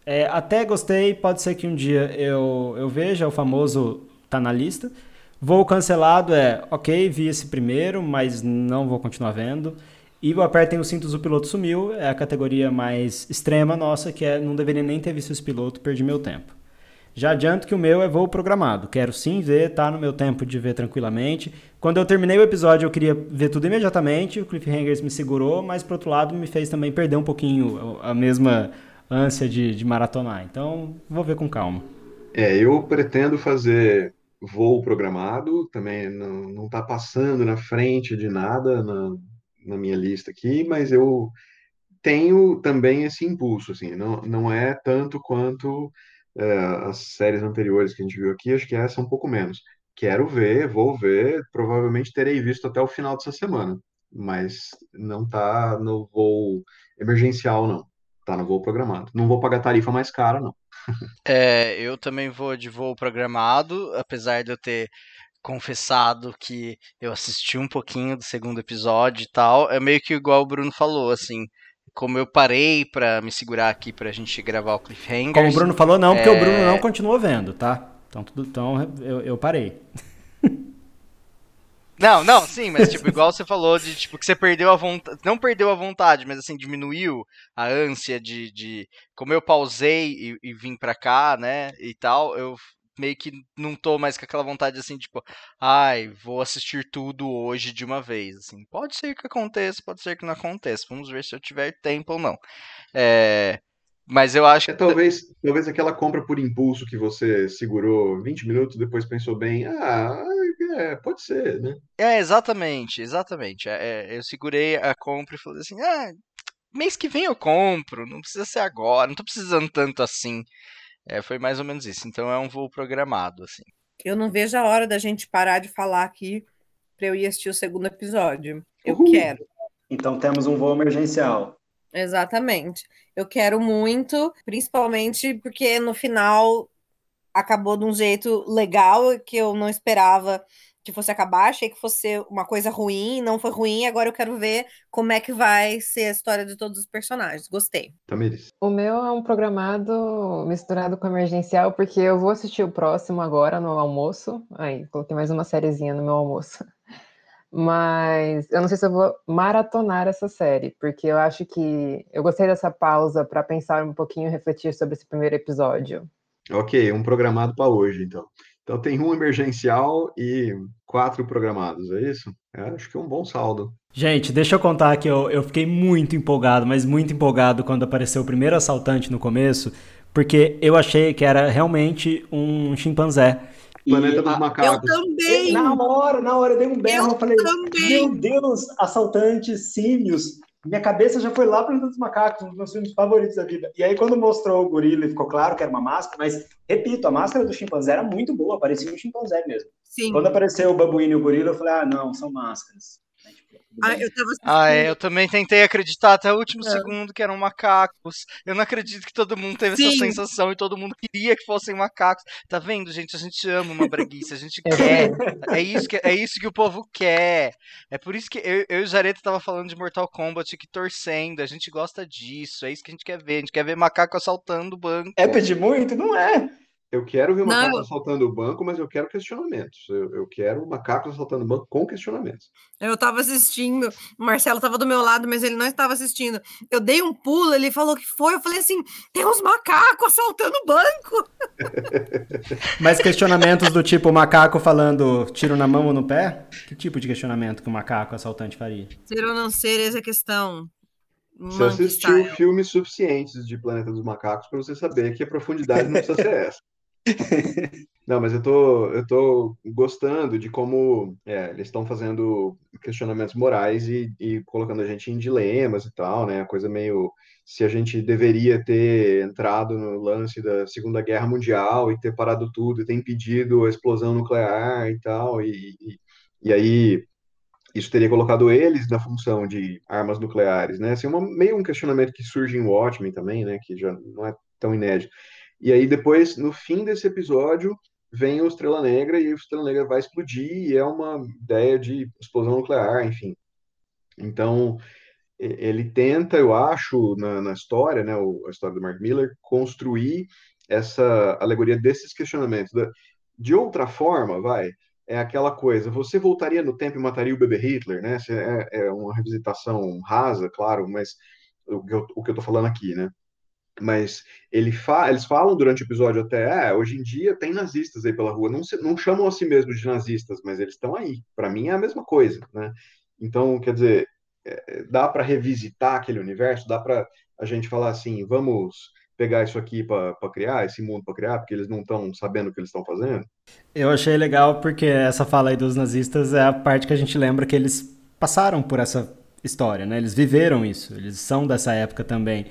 é, até gostei, pode ser que um dia eu, eu veja, o famoso tá na lista. Voo cancelado é, ok, vi esse primeiro, mas não vou continuar vendo. E o apertem os cintos, o piloto sumiu, é a categoria mais extrema nossa, que é não deveria nem ter visto esse piloto, perdi meu tempo. Já adianto que o meu é voo programado. Quero sim ver, tá no meu tempo de ver tranquilamente. Quando eu terminei o episódio, eu queria ver tudo imediatamente. O Cliffhangers me segurou, mas por outro lado me fez também perder um pouquinho a mesma ânsia de, de maratonar. Então, vou ver com calma. É, eu pretendo fazer voo programado, também não está passando na frente de nada na, na minha lista aqui, mas eu tenho também esse impulso, assim, não, não é tanto quanto é, as séries anteriores que a gente viu aqui, acho que essa é um pouco menos. Quero ver, vou ver, provavelmente terei visto até o final dessa semana, mas não está no voo emergencial, não. Está no voo programado. Não vou pagar tarifa mais cara, não. É, eu também vou de voo programado, apesar de eu ter confessado que eu assisti um pouquinho do segundo episódio e tal. É meio que igual o Bruno falou, assim. Como eu parei para me segurar aqui pra gente gravar o cliffhanger. Como o Bruno falou, não, porque é... o Bruno não continuou vendo, tá? Então, tudo, então eu, eu parei. Não, não, sim, mas tipo, igual você falou de tipo que você perdeu a vontade, não perdeu a vontade, mas assim diminuiu a ânsia de, de como eu pausei e, e vim para cá, né, e tal, eu meio que não tô mais com aquela vontade assim, tipo, ai, vou assistir tudo hoje de uma vez, assim. Pode ser que aconteça, pode ser que não aconteça. Vamos ver se eu tiver tempo ou não. É, mas eu acho é, que. talvez, talvez aquela compra por impulso que você segurou 20 minutos, depois pensou bem, ah, é, pode ser, né? É, exatamente, exatamente. É, é, eu segurei a compra e falei assim, ah, mês que vem eu compro, não precisa ser agora, não tô precisando tanto assim. É, foi mais ou menos isso. Então é um voo programado, assim. Eu não vejo a hora da gente parar de falar aqui para eu ir assistir o segundo episódio. Eu Uhul. quero. Então temos um voo emergencial. Exatamente. Eu quero muito, principalmente porque no final acabou de um jeito legal que eu não esperava que fosse acabar, achei que fosse uma coisa ruim, não foi ruim, agora eu quero ver como é que vai ser a história de todos os personagens. Gostei. Tamires. O meu é um programado misturado com emergencial, porque eu vou assistir o próximo agora no almoço. Aí, coloquei mais uma sériezinha no meu almoço. Mas eu não sei se eu vou maratonar essa série, porque eu acho que eu gostei dessa pausa para pensar um pouquinho e refletir sobre esse primeiro episódio. Ok, um programado para hoje, então. Então tem um emergencial e quatro programados, é isso? Eu acho que é um bom saldo. Gente, deixa eu contar que eu, eu fiquei muito empolgado, mas muito empolgado quando apareceu o primeiro assaltante no começo, porque eu achei que era realmente um chimpanzé. Planeta E dos Macacos. Eu também. Na hora, na hora eu dei um berro, Eu eu falei, também. meu Deus, assaltantes, símios. Minha cabeça já foi lá para Planeta dos Macacos, um dos meus filmes favoritos da vida. E aí quando mostrou o gorila, ficou claro que era uma máscara, mas, repito, a máscara do chimpanzé era muito boa, parecia um chimpanzé mesmo. Sim. Quando apareceu o babuíno e o gorila, eu falei, ah, não, são máscaras. Ah, bem. eu tava Ah, é, eu também tentei acreditar até o último É. segundo que eram macacos. Eu não acredito que todo mundo teve Sim. essa sensação e todo mundo queria que fossem macacos. Tá vendo, gente? A gente ama uma breguice, a gente É quer. É isso que, é isso que o povo quer. É por isso que eu, eu e o Jareta tava falando de Mortal Kombat aqui torcendo. A gente gosta disso. É isso que a gente quer ver. A gente quer ver macaco assaltando o banco. É pedir muito? Não é. Eu quero ver o macaco Não. assaltando o banco, mas eu quero questionamentos. Eu, eu quero macacos assaltando o banco com questionamentos. Eu tava assistindo, o Marcelo tava do meu lado, mas ele não estava assistindo. Eu dei um pulo, ele falou que foi, eu falei assim: tem uns macacos assaltando o banco. Mas questionamentos do tipo macaco falando tiro na mão ou no pé? Que tipo de questionamento que o macaco assaltante faria? Ser ou não ser, essa é a questão. Você assistiu style. filmes suficientes de Planeta dos Macacos para você saber que a profundidade não precisa ser essa. Não, mas eu tô, eu tô gostando de como é, eles estão fazendo questionamentos morais e, e colocando a gente em dilemas e tal, né? A coisa meio se a gente deveria ter entrado no lance da Segunda Guerra Mundial e ter parado tudo e ter impedido a explosão nuclear e tal, e, e, e aí isso teria colocado eles na função de armas nucleares, né? Assim, uma, meio um questionamento que surge em Watchmen também, né? Que já não é tão inédito. E aí depois, no fim desse episódio, vem o Estrela Negra e o Estrela Negra vai explodir e é uma ideia de explosão nuclear, enfim. Então, ele tenta, eu acho, na, na história, né, a história do Mark Miller, construir essa alegoria desses questionamentos. De outra forma, vai, é aquela coisa, você voltaria no tempo e mataria o bebê Hitler, né? É, é uma revisitação rasa, claro, mas o que eu, o que eu tô falando aqui, né? Mas ele fa eles falam durante o episódio até, é, hoje em dia tem nazistas aí pela rua, não, se- não chamam a si mesmos de nazistas, mas eles estão aí. Para mim é a mesma coisa, né? Então, quer dizer, é, dá para revisitar aquele universo, dá para a gente falar assim, vamos pegar isso aqui para criar, esse mundo para criar, porque eles não estão sabendo o que eles estão fazendo. Eu achei legal porque essa fala aí dos nazistas é a parte que a gente lembra que eles passaram por essa história, né? Eles viveram isso, eles são dessa época também.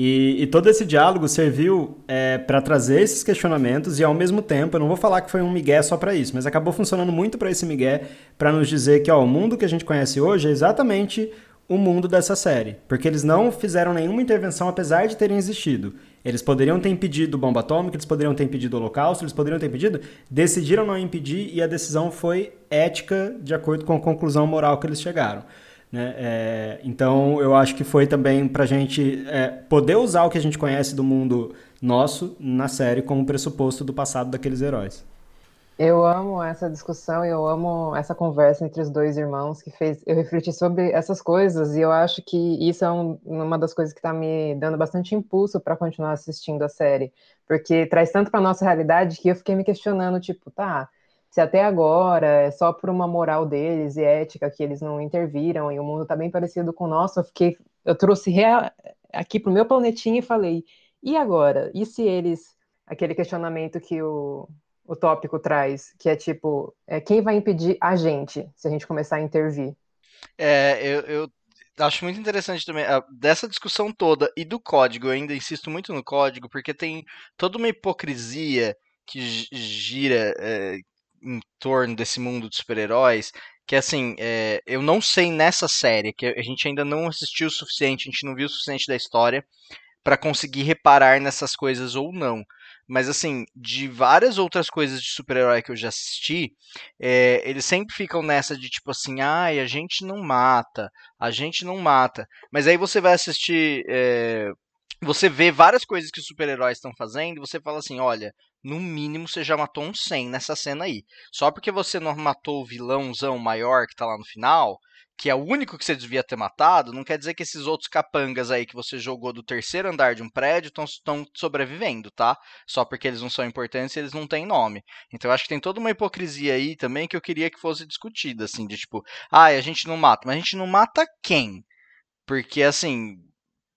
E, e todo esse diálogo serviu é, para trazer esses questionamentos e ao mesmo tempo, eu não vou falar que foi um migué só para isso, mas acabou funcionando muito para esse migué para nos dizer que ó, o mundo que a gente conhece hoje é exatamente o mundo dessa série, porque eles não fizeram nenhuma intervenção apesar de terem existido. Eles poderiam ter impedido bomba atômica, eles poderiam ter impedido o holocausto, eles poderiam ter impedido, decidiram não impedir e a decisão foi ética de acordo com a conclusão moral que eles chegaram. Né? É, então eu acho que foi também para a gente é, poder usar o que a gente conhece do mundo nosso na série como pressuposto do passado daqueles heróis. Eu amo essa discussão e eu amo essa conversa entre os dois irmãos que fez eu refletir sobre essas coisas e eu acho que isso é um, uma das coisas que está me dando bastante impulso para continuar assistindo a série, porque traz tanto para nossa realidade que eu fiquei me questionando, tipo, tá, se até agora é só por uma moral deles e ética que eles não interviram e o mundo está bem parecido com o nosso, eu fiquei, eu trouxe aqui pro meu planetinha e falei, e agora? E se eles, aquele questionamento que o o tópico traz, que é tipo, é, quem vai impedir a gente se a gente começar a intervir? É, eu, eu acho muito interessante também ah, dessa discussão toda e do código. Eu ainda insisto muito no código, porque tem toda uma hipocrisia que gi- gira é, em torno desse mundo de super-heróis. Que assim, é, eu não sei nessa série, que a gente ainda não assistiu o suficiente, a gente não viu o suficiente da história para conseguir reparar nessas coisas ou não. mas assim, de várias outras coisas de super-herói que eu já assisti, é, eles sempre ficam nessa de tipo assim, ai, a gente não mata, a gente não mata. Mas aí você vai assistir. É, você vê várias coisas que os super-heróis estão fazendo e você fala assim: olha, no mínimo você já matou um 100 nessa cena aí. Só porque você não matou o vilãozão maior que tá lá no final, que é o único que você devia ter matado, não quer dizer que esses outros capangas aí que você jogou do terceiro andar de um prédio estão sobrevivendo, tá? Só porque eles não são importantes e eles não têm nome. Então eu acho que tem toda uma hipocrisia aí também que eu queria que fosse discutida, assim, de tipo, ah, a gente não mata, mas a gente não mata quem? Porque assim,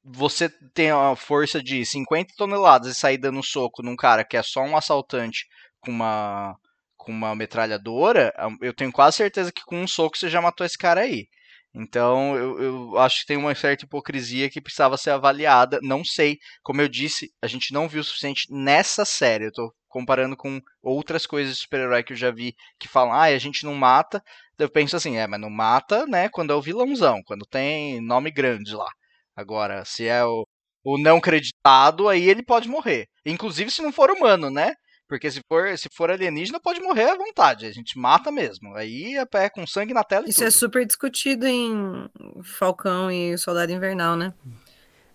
você tem a força de 50 toneladas e sair dando soco num cara que é só um assaltante com uma com uma metralhadora, eu tenho quase certeza que com um soco você já matou esse cara aí. Então eu, eu acho que tem uma certa hipocrisia que precisava ser avaliada. Não sei, como eu disse, a gente não viu o suficiente nessa série. Eu tô comparando com outras coisas de super-herói que eu já vi que falam, ah, a gente não mata. Eu penso assim, é, mas não mata, né, quando é o vilãozão, quando tem nome grande lá. Agora, se é o, o não creditado, aí ele pode morrer. Inclusive se não for humano, né? Porque se for, se for alienígena, pode morrer à vontade. A gente mata mesmo. Aí é pé com sangue na tela. Isso é super discutido em Falcão e Soldado Invernal, né?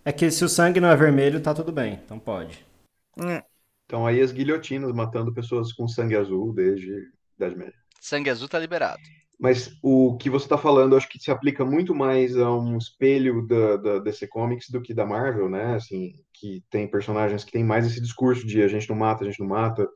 É que se o sangue não é vermelho, tá tudo bem. Então pode. É. Então aí as guilhotinas matando pessoas com sangue azul desde Idade Média. Sangue azul tá liberado. Mas o que você está falando, acho que se aplica muito mais a um espelho da, da DC Comics do que da Marvel, né? Assim, que tem personagens que tem mais esse discurso de a gente não mata, a gente não mata.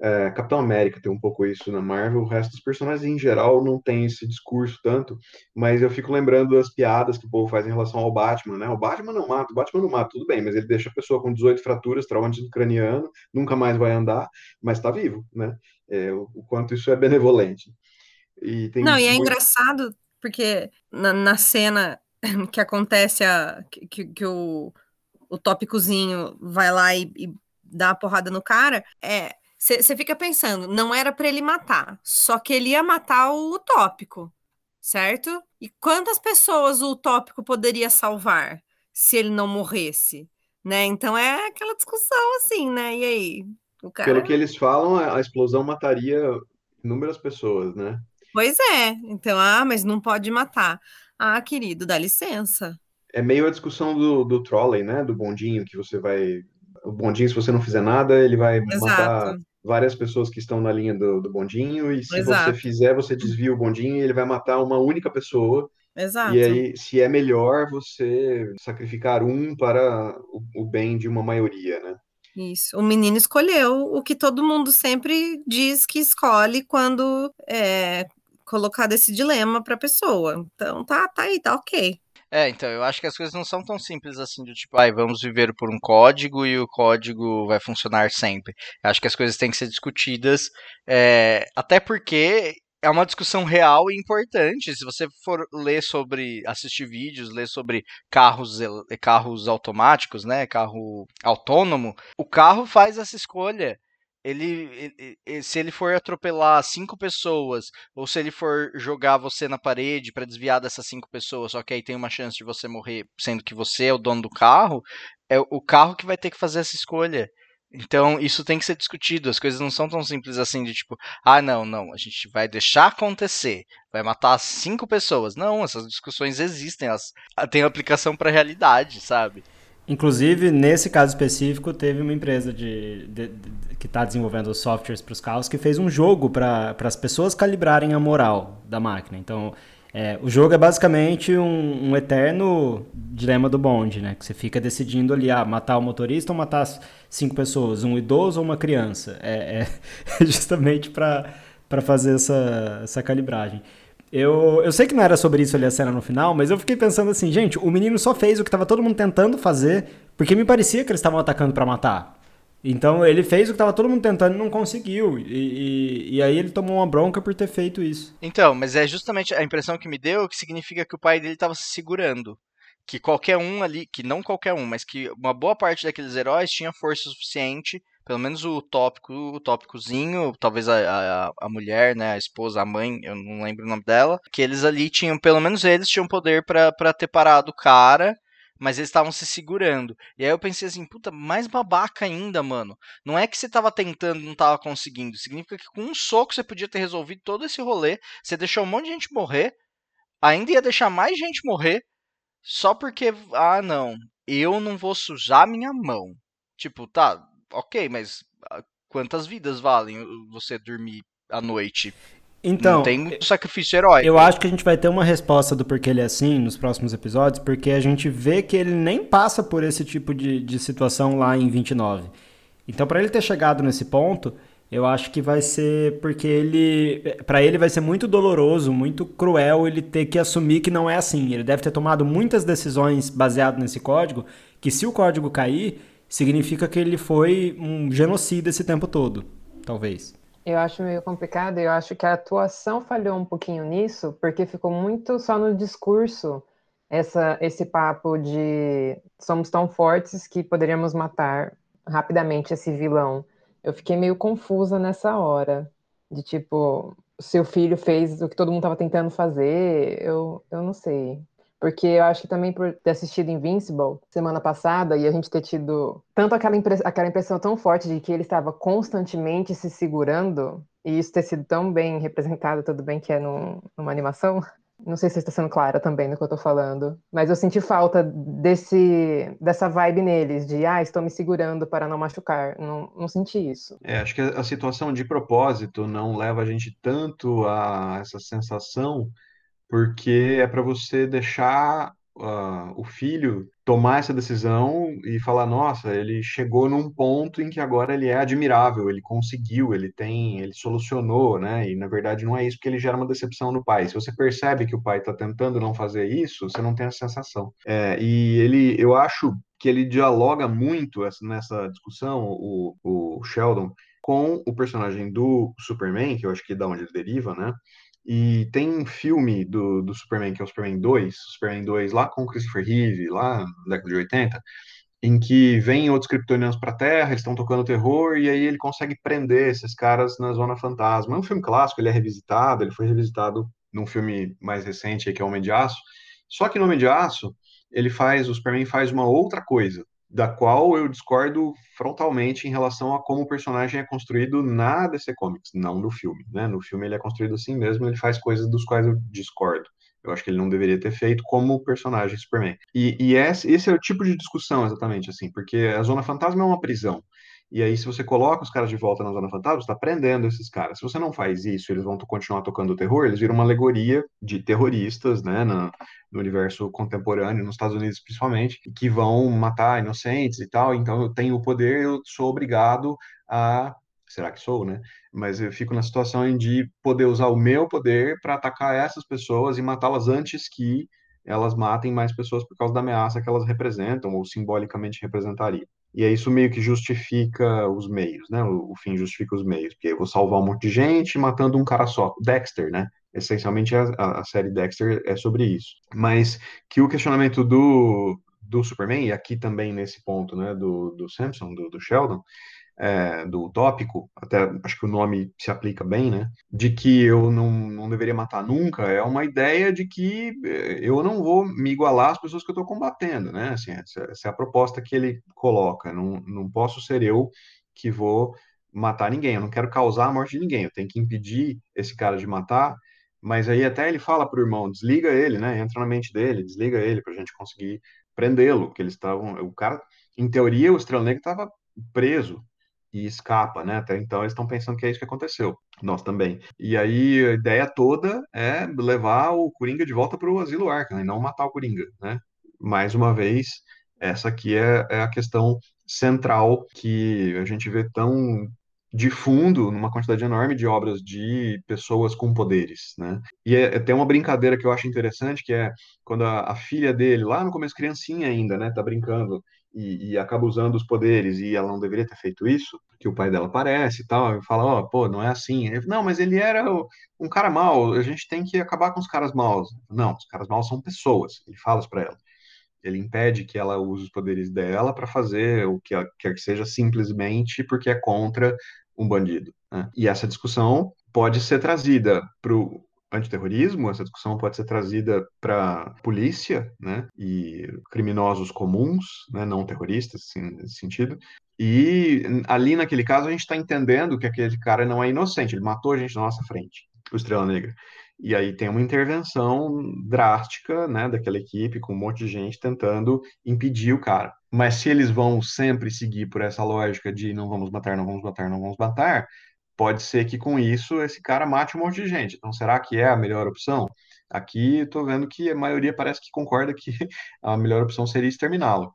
É, Capitão América tem um pouco isso na Marvel, o resto dos personagens em geral não tem esse discurso tanto, mas eu fico lembrando das piadas que o povo faz em relação ao Batman, né? O Batman não mata, o Batman não mata, tudo bem, mas ele deixa a pessoa com 18 fraturas, traumatismo craniano, nunca mais vai andar, mas está vivo, né? É, o, o, quanto isso é benevolente. E não, e é muito... engraçado porque na, na, cena que acontece a que, que o o tópicozinho vai lá e, e dá a porrada no cara, é. Você fica pensando, não era para ele matar, só que ele ia matar o utópico, certo? E quantas pessoas o utópico poderia salvar se ele não morresse, né? Então é aquela discussão assim, né? E aí? Cara... Pelo que eles falam, a explosão mataria inúmeras pessoas, né? Pois é. Então, ah, mas não pode matar. Ah, querido, dá licença é meio a discussão do, do trolley, né? Do bondinho, que você vai. O bondinho, se você não fizer nada, ele vai Exato. matar várias pessoas que estão na linha do, do bondinho, e se Exato. você fizer, você desvia o bondinho e ele vai matar uma única pessoa. Exato. E aí, se é melhor você sacrificar um para o, o bem de uma maioria, né? Isso. O menino escolheu o que todo mundo sempre diz que escolhe quando é colocado esse dilema para a pessoa. Então tá, tá aí, tá ok. É, então, eu acho que as coisas não são tão simples assim, do tipo, ai, vamos viver por um código e o código vai funcionar sempre. Eu acho que as coisas têm que ser discutidas, é, até porque é uma discussão real e importante. Se você for ler sobre, assistir vídeos, ler sobre carros, carros automáticos, né, carro autônomo, o carro faz essa escolha ele, ele, se ele for atropelar cinco pessoas, ou se ele for jogar você na parede para desviar dessas cinco pessoas, só que aí tem uma chance de você morrer, sendo que você é o dono do carro, é o carro que vai ter que fazer essa escolha. Então, isso tem que ser discutido. As coisas não são tão simples assim de tipo, ah, não, não, a gente vai deixar acontecer, vai matar cinco pessoas. Não, essas discussões existem, elas têm aplicação para a realidade, sabe? Inclusive, nesse caso específico, teve uma empresa de, de, de que está desenvolvendo softwares para os carros que fez um jogo para as pessoas calibrarem a moral da máquina. Então, é, o jogo é basicamente um, um, eterno dilema do bonde, né? Que você fica decidindo ali, ah, matar o motorista ou matar cinco pessoas, um idoso ou uma criança. É, é justamente para fazer essa, essa calibragem. Eu, eu sei que não era sobre isso ali a cena no final, mas eu fiquei pensando assim, gente, o menino só fez o que tava todo mundo tentando fazer, porque me parecia que eles estavam atacando para matar. Então ele fez o que tava todo mundo tentando e não conseguiu. E, e, e, aí ele tomou uma bronca por ter feito isso. Então, mas é justamente a impressão que me deu que significa que o pai dele tava se segurando. Que qualquer um ali, que não qualquer um, mas que uma boa parte daqueles heróis tinha força suficiente pelo menos o tópico, o tópicozinho, talvez a, a, a, mulher, né, a esposa, a mãe, eu não lembro o nome dela, que eles ali tinham, pelo menos eles tinham poder para ter parado o cara, mas eles estavam se segurando. E aí eu pensei assim, puta, mais babaca ainda, mano. Não é que você tava tentando não tava conseguindo. Significa que com um soco você podia ter resolvido todo esse rolê. Você deixou um monte de gente morrer. Ainda ia deixar mais gente morrer. Só porque, ah, não, eu não vou sujar minha mão. Tipo, tá, ok, mas ah, quantas vidas valem você dormir à noite? Então, não tem um sacrifício heróico. Eu acho que a gente vai ter uma resposta do porquê ele é assim nos próximos episódios, porque a gente vê que ele nem passa por esse tipo de, de situação lá em 29. Então, para ele ter chegado nesse ponto, eu acho que vai ser porque ele, para ele vai ser muito doloroso, muito cruel ele ter que assumir que não é assim. Ele deve ter tomado muitas decisões baseado nesse código, que se o código cair, significa que ele foi um genocida esse tempo todo, talvez. Eu acho meio complicado, eu acho que a atuação falhou um pouquinho nisso, porque ficou muito só no discurso essa, esse papo de somos tão fortes que poderíamos matar rapidamente esse vilão. Eu fiquei meio confusa nessa hora, de tipo, seu filho fez o que todo mundo estava tentando fazer, eu, eu não sei. Porque eu acho que também por ter assistido Invincible semana passada e a gente ter tido tanto aquela, impress aquela impressão tão forte de que ele estava constantemente se segurando, e isso ter sido tão bem representado, tudo bem que é num, numa animação. Não sei se está sendo clara também no que eu estou falando, mas eu senti falta desse, dessa vibe neles, de ah, estou me segurando para não machucar. Não, não senti isso. É, acho que a situação de propósito não leva a gente tanto a essa sensação porque é para você deixar uh, o filho tomar essa decisão e falar, nossa, ele chegou num ponto em que agora ele é admirável, ele conseguiu, ele tem, ele solucionou, né? E na verdade não é isso porque ele gera uma decepção no pai. Se você percebe que o pai está tentando não fazer isso, você não tem a sensação. É, e ele, eu acho que ele dialoga muito nessa discussão, o, o Sheldon, com o personagem do Superman, que eu acho que é da onde ele deriva, né? E tem um filme do, do Superman, que é o Superman 2, Superman 2 lá com o Christopher Reeve, lá na década de 80, em que vem outros kryptonianos para a Terra, eles estão tocando terror, e aí ele consegue prender esses caras na Zona Fantasma. É um filme clássico, ele é revisitado, ele foi revisitado num filme mais recente, que é Homem de Aço. Só que no Homem de Aço, ele faz, o Superman faz uma outra coisa da qual eu discordo frontalmente em relação a como o personagem é construído na DC Comics, não no filme. Né? No filme ele é construído assim mesmo, ele faz coisas dos quais eu discordo. Eu acho que ele não deveria ter feito como personagem Superman. E, e esse, esse é o tipo de discussão exatamente assim, porque a Zona Fantasma é uma prisão. E aí, se você coloca os caras de volta na Zona Fantasma, está prendendo esses caras. Se você não faz isso, eles vão continuar tocando o terror, eles viram uma alegoria de terroristas, né, no, no universo contemporâneo, nos Estados Unidos principalmente, que vão matar inocentes e tal. Então, eu tenho o poder, eu sou obrigado a será que sou, né? Mas eu fico na situação de poder usar o meu poder para atacar essas pessoas e matá-las antes que elas matem mais pessoas por causa da ameaça que elas representam ou simbolicamente representariam. E é isso meio que justifica os meios, né? O, o, fim justifica os meios, porque eu vou salvar um monte de gente matando um cara só. Dexter, né? Essencialmente a, a série Dexter é sobre isso. Mas que o questionamento do, do Superman, e aqui também nesse ponto, né, do, do Samson, do, do Sheldon, é, do utópico, até acho que o nome se aplica bem, né? De que eu não, não deveria matar nunca, é uma ideia de que é, eu não vou me igualar às pessoas que eu estou combatendo, né? Assim, essa, essa, é a proposta que ele coloca. Não, não posso ser eu que vou matar ninguém, eu não quero causar a morte de ninguém, eu tenho que impedir esse cara de matar. Mas aí até ele fala pro irmão, desliga ele, né? Entra na mente dele, desliga ele para a gente conseguir prendê-lo, que eles estavam, o cara, em teoria, o Estrela Negra estava preso e escapa, né? Até então eles estão pensando que é isso que aconteceu. Nós também. E aí a ideia toda é levar o Coringa de volta para o Asilo Arkham e não matar o Coringa, né? Mais uma vez, essa aqui é, é a questão central que a gente vê tão de fundo numa quantidade enorme de obras de pessoas com poderes, né? E é, é, tem uma brincadeira que eu acho interessante, que é quando a, a, filha dele, lá no começo criancinha ainda, né, tá brincando e, e, acaba usando os poderes e ela não deveria ter feito isso, que o pai dela aparece e tal, e fala, ó, oh, pô, não é assim. Ele, não, mas ele era um cara mau, a gente tem que acabar com os caras maus. Não, os caras maus são pessoas, ele fala isso pra ela. Ele impede que ela use os poderes dela para fazer o que quer que seja simplesmente porque é contra um bandido. Né? E essa discussão pode ser trazida pro antiterrorismo, essa discussão pode ser trazida para polícia, né, e criminosos comuns, né, não terroristas, assim, nesse sentido. E ali naquele caso a gente está entendendo que aquele cara não é inocente, ele matou a gente na nossa frente, o Estrela Negra. E aí tem uma intervenção drástica, né, daquela equipe com um monte de gente tentando impedir o cara. Mas se eles vão sempre seguir por essa lógica de não vamos matar, não vamos matar, não vamos matar, pode ser que com isso esse cara mate um monte de gente. Então, será que é a melhor opção? Aqui estou vendo que a maioria parece que concorda que a melhor opção seria exterminá-lo.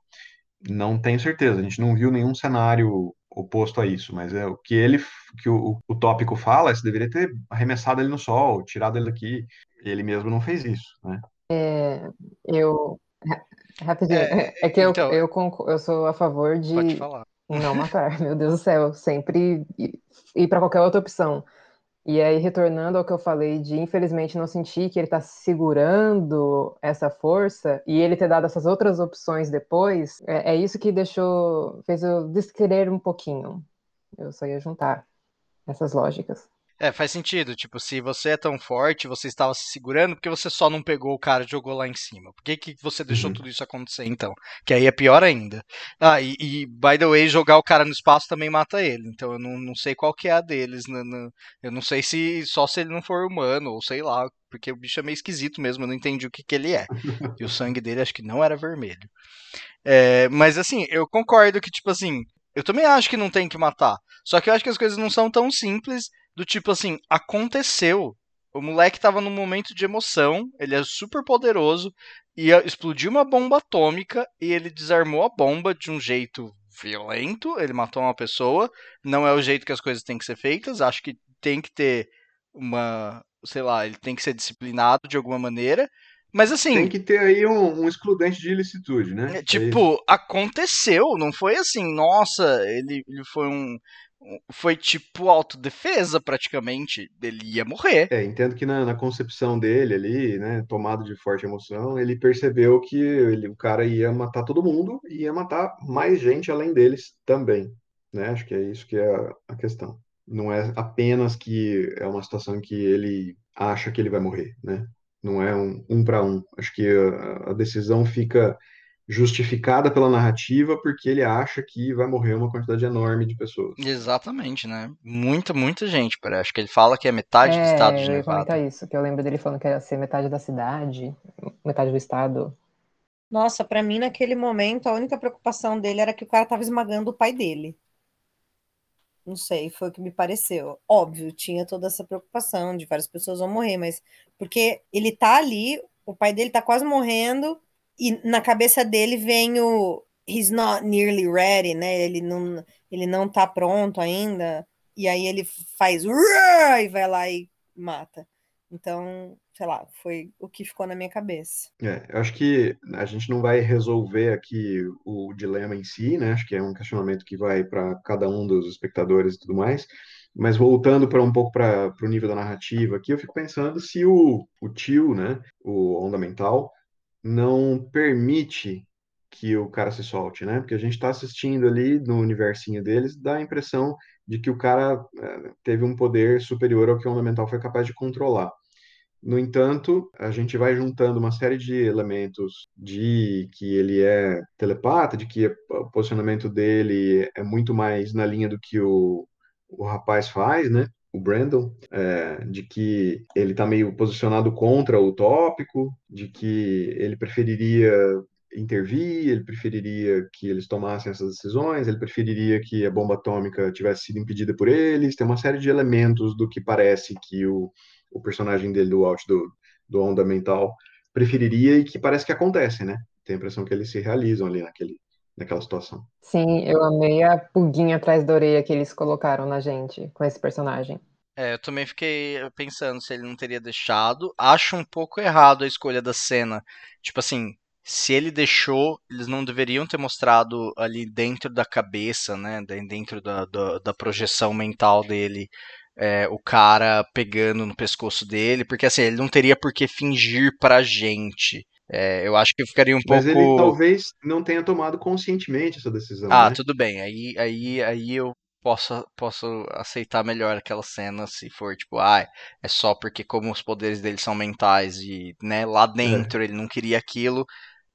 Não tenho certeza, a gente não viu nenhum cenário oposto a isso, mas é o que ele, que o, o tópico fala, é que deveria ter arremessado ele no sol, tirado ele daqui. Ele mesmo não fez isso, né? É, eu rapidinho, é, é que eu, então, eu, eu sou a favor de pode falar. Não matar, meu Deus do céu, sempre ir para qualquer outra opção. E aí, retornando ao que eu falei de infelizmente não sentir que ele está segurando essa força e ele ter dado essas outras opções depois, é, é isso que deixou, fez eu descrever um pouquinho. Eu só ia juntar essas lógicas. É, faz sentido. Tipo, se você é tão forte, você estava se segurando, porque você só não pegou o cara e jogou lá em cima? Por que, que você deixou uhum. tudo isso acontecer, então? Que aí é pior ainda. Ah, e, e, by the way, jogar o cara no espaço também mata ele. Então eu não, não sei qual que é a deles. No, no, eu não sei se só se ele não for humano, ou sei lá. Porque o bicho é meio esquisito mesmo, eu não entendi o que, que ele é. E o sangue dele acho que não era vermelho. É, mas assim, eu concordo que, tipo assim, eu também acho que não tem que matar. Só que eu acho que as coisas não são tão simples do tipo assim, aconteceu. O moleque tava num momento de emoção, ele é super poderoso, e explodiu uma bomba atômica e ele desarmou a bomba de um jeito violento, ele matou uma pessoa, não é o jeito que as coisas têm que ser feitas, acho que tem que ter uma, sei lá, ele tem que ser disciplinado de alguma maneira, mas assim. Tem que ter aí um, um excludente de ilicitude, né? É, tipo, é aconteceu, não foi assim, nossa, ele, ele foi um, foi tipo autodefesa praticamente. Ele ia morrer. É, entendo que na, na, concepção dele ali, né, tomado de forte emoção, ele percebeu que ele, o cara ia matar todo mundo e ia matar mais gente além deles também. Né? Acho que é isso que é a, a questão. Não é apenas que é uma situação que ele acha que ele vai morrer, né? Não é um, um para um. Acho que a, a decisão fica justificada pela narrativa porque ele acha que vai morrer uma quantidade enorme de pessoas. Exatamente, né? Muita, muita gente, parece. Acho que ele fala que é metade é, do estado de Nevada. Comentar isso, que eu lembro dele falando que ia ser metade da cidade, metade do estado. Nossa, para mim naquele momento a única preocupação dele era que o cara tava esmagando o pai dele. Não sei, foi o que me pareceu. Óbvio, tinha toda essa preocupação de várias pessoas vão morrer, mas porque ele tá ali, o pai dele tá quase morrendo, e na cabeça dele vem o he's not nearly ready, né? Ele não, ele não tá pronto ainda. E aí ele faz e vai lá e mata. Então, sei lá, foi o que ficou na minha cabeça. É, eu acho que a gente não vai resolver aqui o dilema em si, né? Acho que é um questionamento que vai para cada um dos espectadores e tudo mais. Mas voltando para um pouco para o nível da narrativa aqui, eu fico pensando se o, o tio, né, o onda mental, não permite que o cara se solte, né? Porque a gente está assistindo ali no universinho deles, dá a impressão de que o cara é, teve um poder superior ao que o onda mental foi capaz de controlar. No entanto, a gente vai juntando uma série de elementos de que ele é telepata, de que o posicionamento dele é muito mais na linha do que o, o rapaz faz, né? O Brandon, é, de que ele está meio posicionado contra o tópico, de que ele preferiria intervir, ele preferiria que eles tomassem essas decisões, ele preferiria que a bomba atômica tivesse sido impedida por eles. Tem uma série de elementos do que parece que o, o personagem dele do Out do, do Onda Mental preferiria e que parece que acontece, né? Tem a impressão que eles se realizam ali naquele, naquela situação. Sim, eu amei a pulguinha atrás da orelha que eles colocaram na gente com esse personagem. É, eu também fiquei pensando se ele não teria deixado. Acho um pouco errado a escolha da cena. Tipo assim, se ele deixou, eles não deveriam ter mostrado ali dentro da cabeça, né? Dentro da, da, da projeção mental dele. É, o cara pegando no pescoço dele, porque assim, ele não teria por que fingir pra gente. É, eu acho que ficaria um Mas pouco. Mas ele talvez não tenha tomado conscientemente essa decisão. Ah, né? tudo bem. Aí, aí, aí eu posso, posso aceitar melhor aquela cena se for tipo, ah, é só porque como os poderes dele são mentais e, né, lá dentro é. ele não queria aquilo,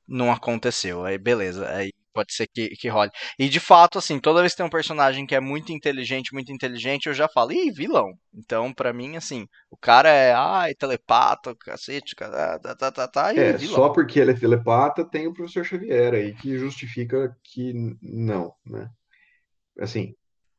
não aconteceu. Aí beleza, aí pode ser que, que role. E de fato, assim, toda vez que tem um personagem que é muito inteligente, muito inteligente, eu já falo, ih, vilão. Então, para mim, assim, o cara é, ai, telepata, cacete, tá, tá, tá, tá, tá é, vilão. só porque ele é telepata, tem o professor Xavier aí que justifica que não, né? Assim,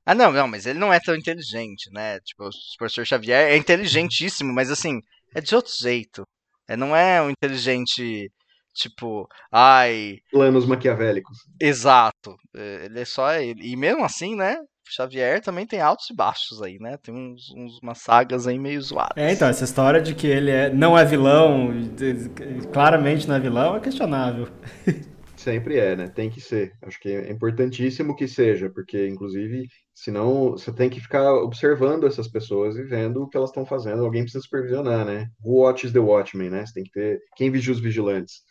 ah, não, não, mas ele não é tão inteligente, né? Tipo, o professor Xavier é inteligentíssimo, mas assim, é de outro jeito. É, não é um inteligente, tipo, ai. Planos maquiavélicos. Exato. É, ele é só ele. E mesmo assim, né? Xavier também tem altos e baixos aí, né? Tem uns, uns, umas sagas aí meio zoadas. É, então, essa história de que ele é, não é vilão, claramente não é vilão, é questionável. Sempre é, né? Tem que ser. Acho que é importantíssimo que seja, porque, inclusive, senão você tem que ficar observando essas pessoas e vendo o que elas estão fazendo. Alguém precisa supervisionar, né? Who watches the watchmen, né? Você tem que ter. Quem vigia os vigilantes?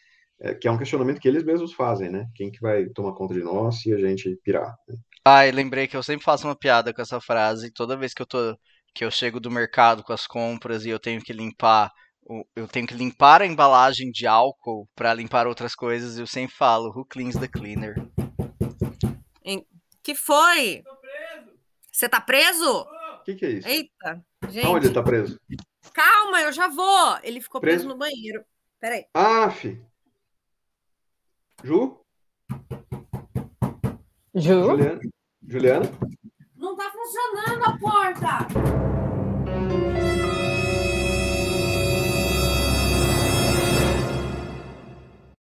É, que é um questionamento que eles mesmos fazem, né? Quem que vai tomar conta de nós se a gente pirar? Né? Ai, lembrei que eu sempre faço uma piada com essa frase. Toda vez que eu tô. que eu chego do mercado com as compras e eu tenho que limpar eu tenho que limpar a embalagem de álcool para limpar outras coisas, eu sempre falo, who cleans the cleaner? Que foi? Você tá preso? O que, que, é isso? Eita, gente. Onde ele tá preso? Calma, eu já vou. Ele ficou preso, preso no banheiro. Peraí. Ah, fi. Ju? Ju? Juliana? Juliana? Não tá funcionando a porta.